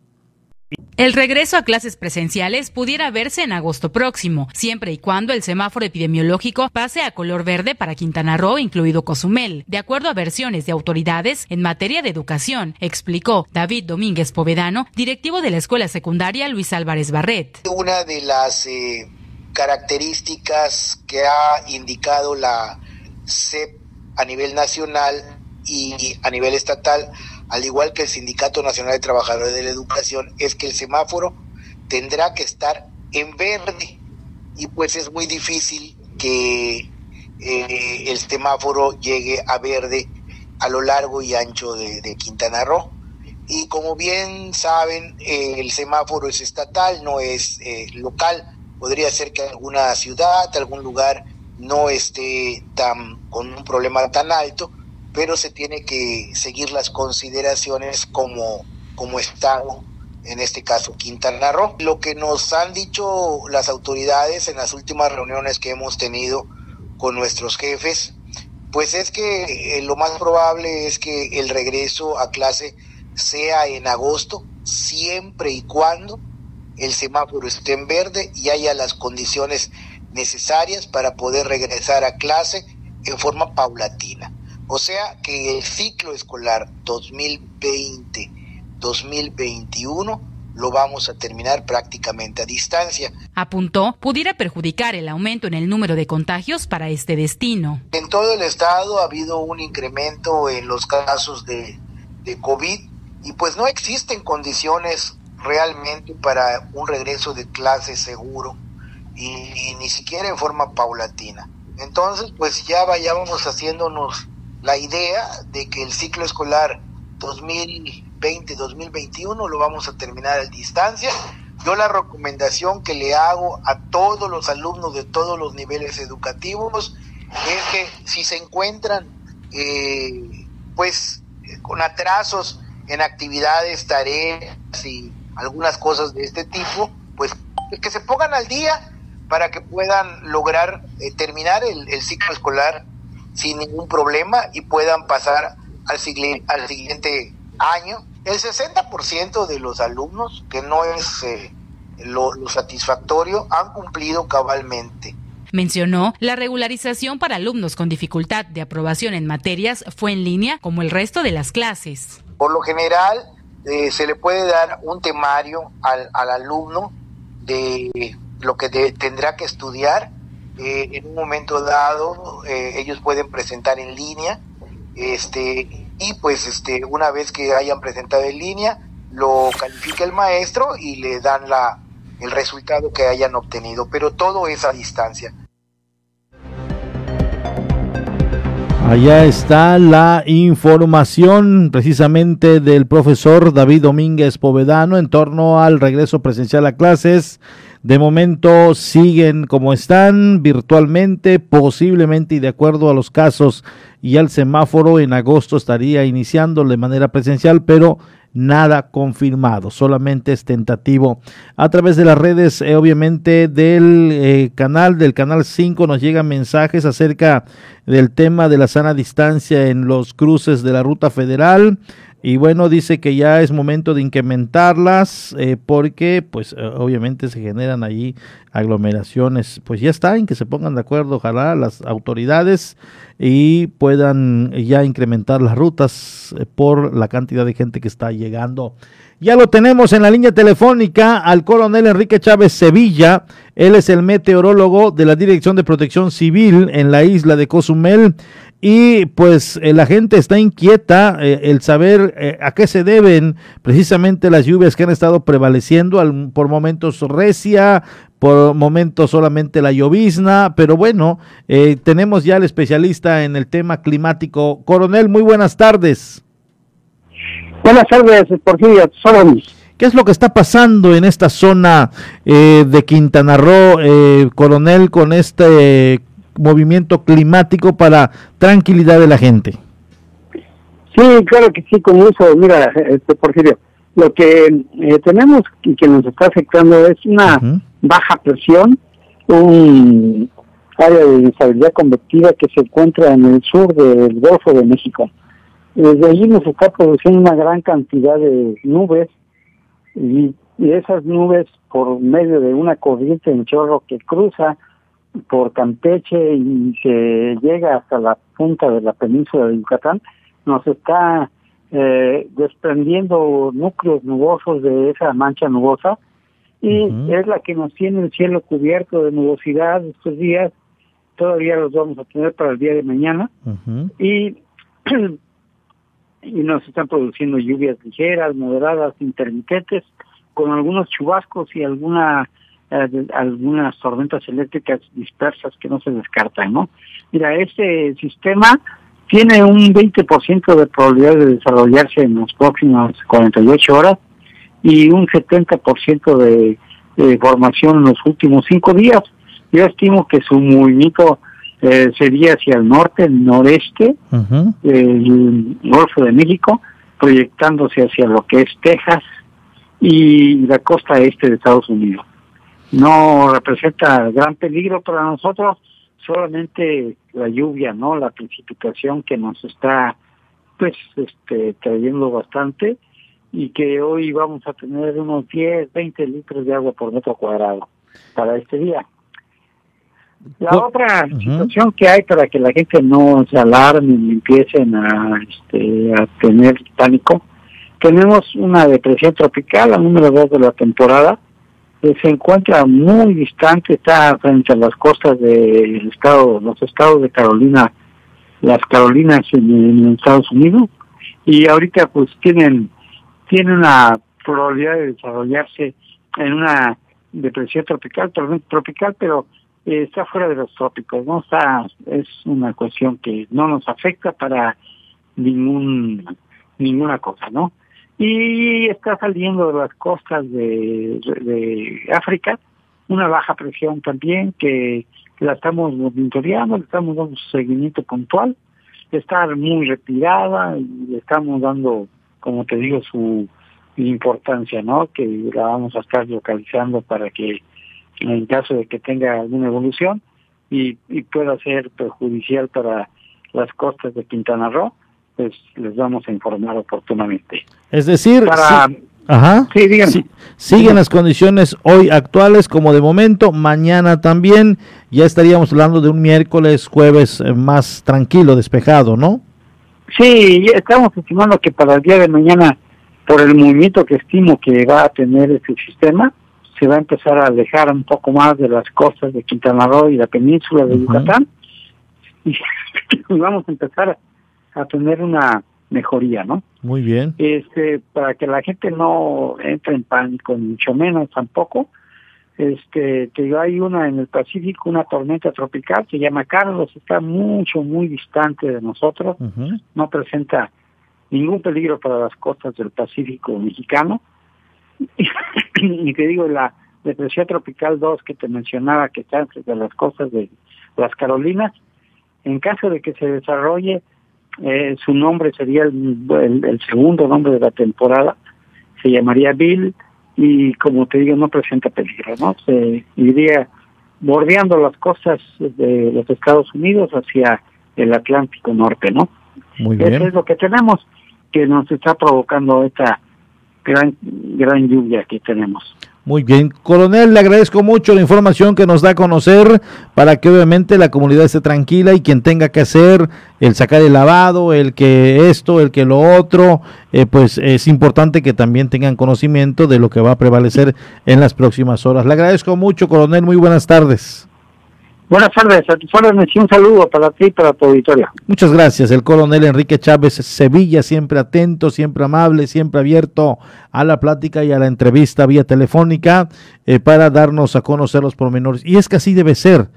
El regreso a clases presenciales pudiera verse en agosto próximo, siempre y cuando el semáforo epidemiológico pase a color verde para Quintana Roo, incluido Cozumel, de acuerdo a versiones de autoridades en materia de educación, explicó David Domínguez Povedano, directivo de la escuela secundaria Luis Álvarez Barret. Una de las eh, características que ha indicado la CEP a nivel nacional y a nivel estatal al igual que el Sindicato Nacional de Trabajadores de la Educación, es que el semáforo tendrá que estar en verde y pues es muy difícil que eh, el semáforo llegue a verde a lo largo y ancho de, Quintana Roo. Y como bien saben, eh, el semáforo es estatal, no es eh, local. Podría ser que alguna ciudad, algún lugar no esté tan con un problema tan alto, pero se tiene que seguir las consideraciones como, como Estado, en este caso Quintana Roo. Lo que nos han dicho las autoridades en las últimas reuniones que hemos tenido con nuestros jefes, pues es que eh, lo más probable es que el regreso a clase sea en agosto, siempre y cuando el semáforo esté en verde y haya las condiciones necesarias para poder regresar a clase en forma paulatina. O sea que el ciclo escolar 2020-2021 lo vamos a terminar prácticamente a distancia. Apuntó, pudiera perjudicar el aumento en el número de contagios para este destino. En todo el estado ha habido un incremento en los casos de, de COVID y pues no existen condiciones realmente para un regreso de clase seguro y, ni siquiera en forma paulatina. Entonces, pues ya vayamos haciéndonos la idea de que el ciclo escolar 2020-2021 lo vamos a terminar a distancia. Yo la recomendación que le hago a todos los alumnos de todos los niveles educativos es que si se encuentran eh, pues con atrasos en actividades, tareas y algunas cosas de este tipo, pues que se pongan al día para que puedan lograr eh, terminar el, el ciclo escolar sin ningún problema y puedan pasar al, al siguiente año. El 60% de los alumnos, que no es eh, lo, lo satisfactorio, han cumplido cabalmente. Mencionó, la regularización para alumnos con dificultad de aprobación en materias fue en línea como el resto de las clases. Por lo general, eh, se le puede dar un temario al, al alumno de lo que tendrá que estudiar eh, en un momento dado eh, ellos pueden presentar en línea este y pues este una vez que hayan presentado en línea lo califica el maestro y le dan la el resultado que hayan obtenido pero todo es a distancia. Allá está la información precisamente del profesor David Domínguez Povedano en torno al regreso presencial a clases de momento siguen como están virtualmente, posiblemente y de acuerdo a los casos y al semáforo en agosto estaría iniciando de manera presencial, pero nada confirmado, solamente es tentativo. A través de las redes, eh, obviamente, del eh, canal, del canal 5, nos llegan mensajes acerca del tema de la sana distancia en los cruces de la ruta federal. Y bueno, dice que ya es momento de incrementarlas eh, porque pues eh, obviamente se generan allí aglomeraciones. Pues ya está, en que se pongan de acuerdo, ojalá las autoridades y puedan ya incrementar las rutas eh, por la cantidad de gente que está llegando. Ya lo tenemos en la línea telefónica al coronel Enrique Chávez Sevilla. Él es el meteorólogo de la Dirección de Protección Civil en la isla de Cozumel y pues eh, la gente está inquieta eh, el saber eh, a qué se deben precisamente las lluvias que han estado prevaleciendo al, por momentos recia, por momentos solamente la llovizna, pero bueno, tenemos ya al especialista en el tema climático. Coronel, muy buenas tardes. Buenas tardes, Porfirio, ¿Qué es lo que está pasando en esta zona de Quintana Roo, coronel, con este movimiento climático para tranquilidad de la gente. Sí, claro que sí, con eso. Mira, este Porfirio, lo que eh, tenemos y que nos está afectando es una baja presión, un área de inestabilidad convectiva que se encuentra en el sur del Golfo de México. Desde allí nos está produciendo una gran cantidad de nubes y y esas nubes por medio de una corriente en chorro que cruza por Campeche y que llega hasta la punta de la península de Yucatán, nos está eh, desprendiendo núcleos nubosos de esa mancha nubosa y es la que nos tiene el cielo cubierto de nubosidad estos días, todavía los vamos a tener para el día de mañana. Y, y nos están produciendo lluvias ligeras, moderadas, intermitentes, con algunos chubascos y alguna eh, algunas tormentas eléctricas dispersas que no se descartan, ¿no? Mira, este sistema tiene un 20% de probabilidad de desarrollarse en las próximas 48 horas y un 70% de, de formación en los últimos cinco días. Yo estimo que su movimiento eh, sería hacia el norte, el noreste, el Golfo de México, proyectándose hacia lo que es Texas y la costa este de Estados Unidos no representa gran peligro para nosotros, solamente la lluvia, ¿no? La precipitación que nos está, pues, este, trayendo bastante y que hoy vamos a tener unos 10, 20 litros de agua por metro cuadrado para este día. La otra situación que hay para que la gente no se alarme y empiecen a, este, a tener pánico, tenemos una depresión tropical, la número dos de la temporada, se encuentra muy distante, está frente a las costas del estado, los estados de Carolina, las Carolinas en, Estados Unidos, y ahorita pues tienen, tiene una probabilidad de desarrollarse en una depresión tropical, tropical, pero eh, está fuera de los trópicos, no está, es una cuestión que no nos afecta para ningún ninguna cosa, ¿no? Y está saliendo de las costas de, de África una baja presión también que, la estamos monitoreando, le estamos dando seguimiento puntual, está muy retirada y le estamos dando, como te digo, su importancia, ¿no? Que la vamos a estar localizando para que en caso de que tenga alguna evolución y, y pueda ser perjudicial para las costas de Quintana Roo, pues les vamos a informar oportunamente. Es decir, Para, ajá, siguen las condiciones hoy actuales como de momento, mañana también, ya estaríamos hablando de un miércoles, jueves eh, más tranquilo, despejado, ¿no? Sí, estamos estimando que para el día de mañana, por el movimiento que estimo que va a tener este sistema, se va a empezar a alejar un poco más de las costas de Quintana Roo y la península de Yucatán, y vamos a empezar a tener una mejoría, ¿no? Muy bien. Este, para que la gente no entre en pánico, mucho menos tampoco. Este, que hay una en el Pacífico, una tormenta tropical, se llama Carlos, está mucho, muy distante de nosotros, no presenta ningún peligro para las costas del Pacífico mexicano. y te digo, la depresión tropical 2 que te mencionaba, que está entre las costas de las Carolinas, en caso de que se desarrolle, eh, su nombre sería el, segundo nombre de la temporada, se llamaría Bill y como te digo no presenta peligro, ¿no? Se iría bordeando las costas de los Estados Unidos hacia el Atlántico Norte, ¿no? Muy bien. Eso es lo que tenemos que nos está provocando esta gran gran lluvia que tenemos. Muy bien, coronel, le agradezco mucho la información que nos da a conocer para que obviamente la comunidad esté tranquila y quien tenga que hacer el sacar el lavado, el que esto, el que lo otro, eh, pues es importante que también tengan conocimiento de lo que va a prevalecer en las próximas horas. Le agradezco mucho, coronel, muy buenas tardes. Buenas tardes, y un saludo para ti y para tu auditorio. Muchas gracias, el coronel Enrique Chávez Sevilla, siempre atento, siempre amable, siempre abierto a la plática y a la entrevista vía telefónica eh, para darnos a conocer los pormenores. Y es que así debe ser.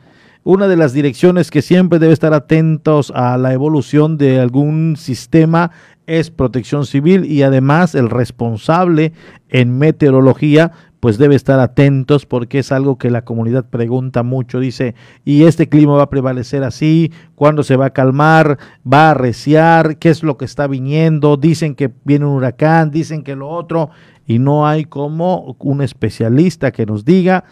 Una de las direcciones que siempre debe estar atentos a la evolución de algún sistema es protección civil y además el responsable en meteorología pues debe estar atentos porque es algo que la comunidad pregunta mucho. Dice, ¿y este clima va a prevalecer así? ¿Cuándo se va a calmar? ¿Va a arreciar? ¿Qué es lo que está viniendo? Dicen que viene un huracán, dicen que lo otro, y no hay como un especialista que nos diga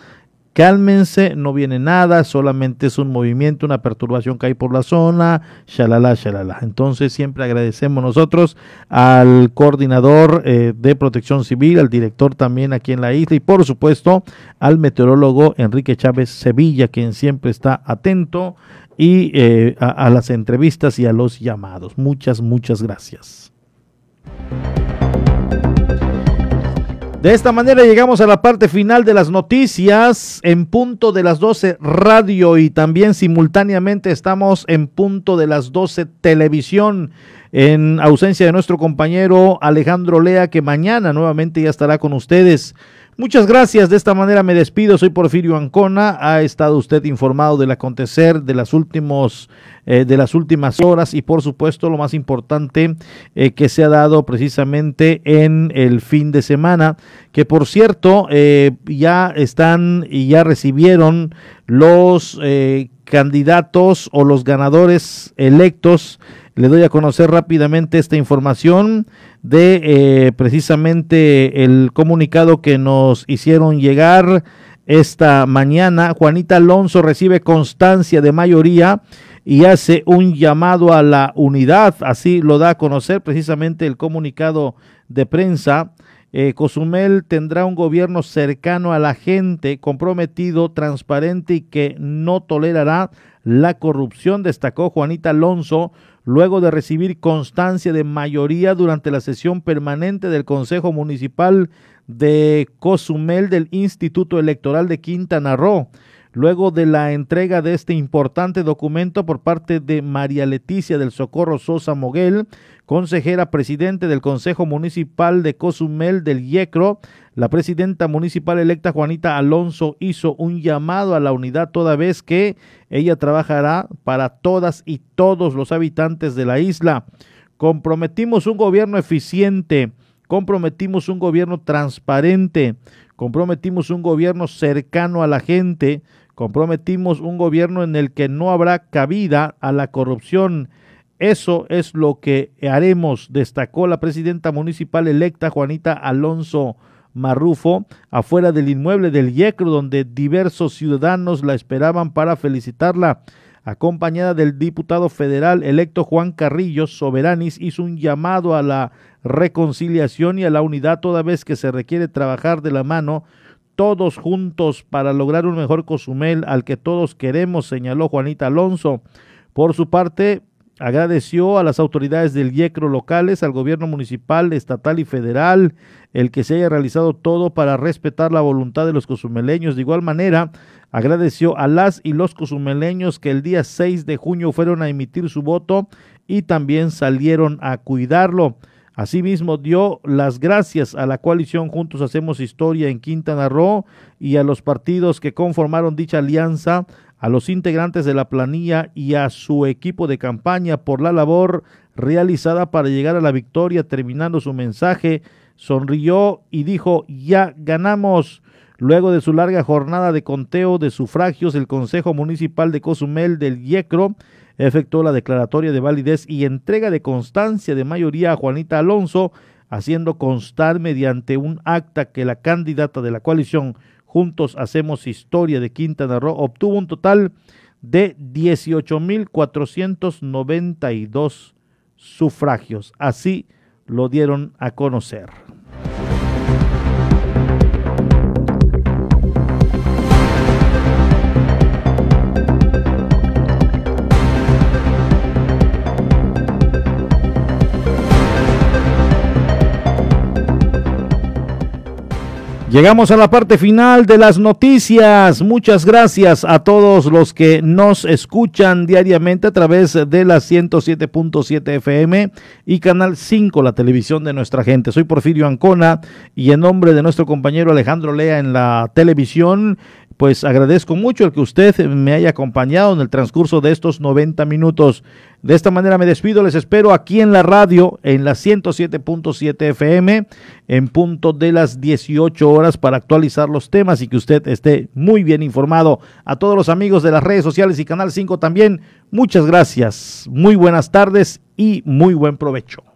cálmense, no viene nada, solamente es un movimiento, una perturbación que hay por la zona, shalala, shalala. Entonces siempre agradecemos nosotros al coordinador eh, de protección civil, al director también aquí en la isla y por supuesto al meteorólogo Enrique Chávez Sevilla, quien siempre está atento y eh, a, a las entrevistas y a los llamados. Muchas, muchas gracias. De esta manera llegamos a la parte final de las noticias en punto de las 12 radio y también simultáneamente estamos en punto de las 12 televisión en ausencia de nuestro compañero Alejandro Lea que mañana nuevamente ya estará con ustedes. Muchas gracias. De esta manera me despido. Soy Porfirio Ancona. Ha estado usted informado del acontecer de las últimos eh, de las últimas horas y por supuesto lo más importante eh, que se ha dado precisamente en el fin de semana. Que por cierto eh, ya están y ya recibieron los candidatos o los ganadores electos le doy a conocer rápidamente esta información de eh, precisamente el comunicado que nos hicieron llegar esta mañana. Juanita Alonso recibe constancia de mayoría y hace un llamado a la unidad. Así lo da a conocer precisamente el comunicado de prensa. Eh, Cozumel tendrá un gobierno cercano a la gente, comprometido, transparente y que no tolerará la corrupción, destacó Juanita Alonso luego de recibir constancia de mayoría durante la sesión permanente del Consejo Municipal de Cozumel del Instituto Electoral de Quintana Roo. Luego de la entrega de este importante documento por parte de María Leticia del Socorro Sosa Moguel, consejera presidente del Consejo Municipal de Cozumel del Yecro, la presidenta municipal electa Juanita Alonso hizo un llamado a la unidad toda vez que ella trabajará para todas y todos los habitantes de la isla. Comprometimos un gobierno eficiente, comprometimos un gobierno transparente, comprometimos un gobierno cercano a la gente, comprometimos un gobierno en el que no habrá cabida a la corrupción. Eso es lo que haremos, destacó la presidenta municipal electa Juanita Alonso Marrufo afuera del inmueble del Yecro, donde diversos ciudadanos la esperaban para felicitarla. Acompañada del diputado federal electo Juan Carrillo, Soberanis hizo un llamado a la reconciliación y a la unidad toda vez que se requiere trabajar de la mano todos juntos para lograr un mejor Cozumel al que todos queremos, señaló Juanita Alonso. Por su parte, agradeció a las autoridades del YECRO locales, al gobierno municipal, estatal y federal, el que se haya realizado todo para respetar la voluntad de los cozumeleños. De igual manera, agradeció a las y los cozumeleños que el día 6 de junio fueron a emitir su voto y también salieron a cuidarlo. Asimismo, dio las gracias a la coalición Juntos Hacemos Historia en Quintana Roo y a los partidos que conformaron dicha alianza a los integrantes de la planilla y a su equipo de campaña por la labor realizada para llegar a la victoria. Terminando su mensaje, sonrió y dijo, ya ganamos. Luego de su larga jornada de conteo de sufragios, el Consejo Municipal de Cozumel del Yecro efectuó la declaratoria de validez y entrega de constancia de mayoría a Juanita Alonso, haciendo constar mediante un acta que la candidata de la coalición Juntos Hacemos Historia de Quintana Roo obtuvo un total de 18.492 sufragios. Así lo dieron a conocer. Llegamos a la parte final de las noticias. Muchas gracias a todos los que nos escuchan diariamente a través de la 107.7 FM y Canal 5, la televisión de nuestra gente. Soy Porfirio Ancona y en nombre de nuestro compañero Alejandro Lea en la televisión, pues agradezco mucho el que usted me haya acompañado en el transcurso de estos 90 minutos. De esta manera me despido, les espero aquí en la radio, en la 107.7 FM, en punto de las 18 horas para actualizar los temas y que usted esté muy bien informado. A todos los amigos de las redes sociales y Canal 5 también, muchas gracias, muy buenas tardes y muy buen provecho.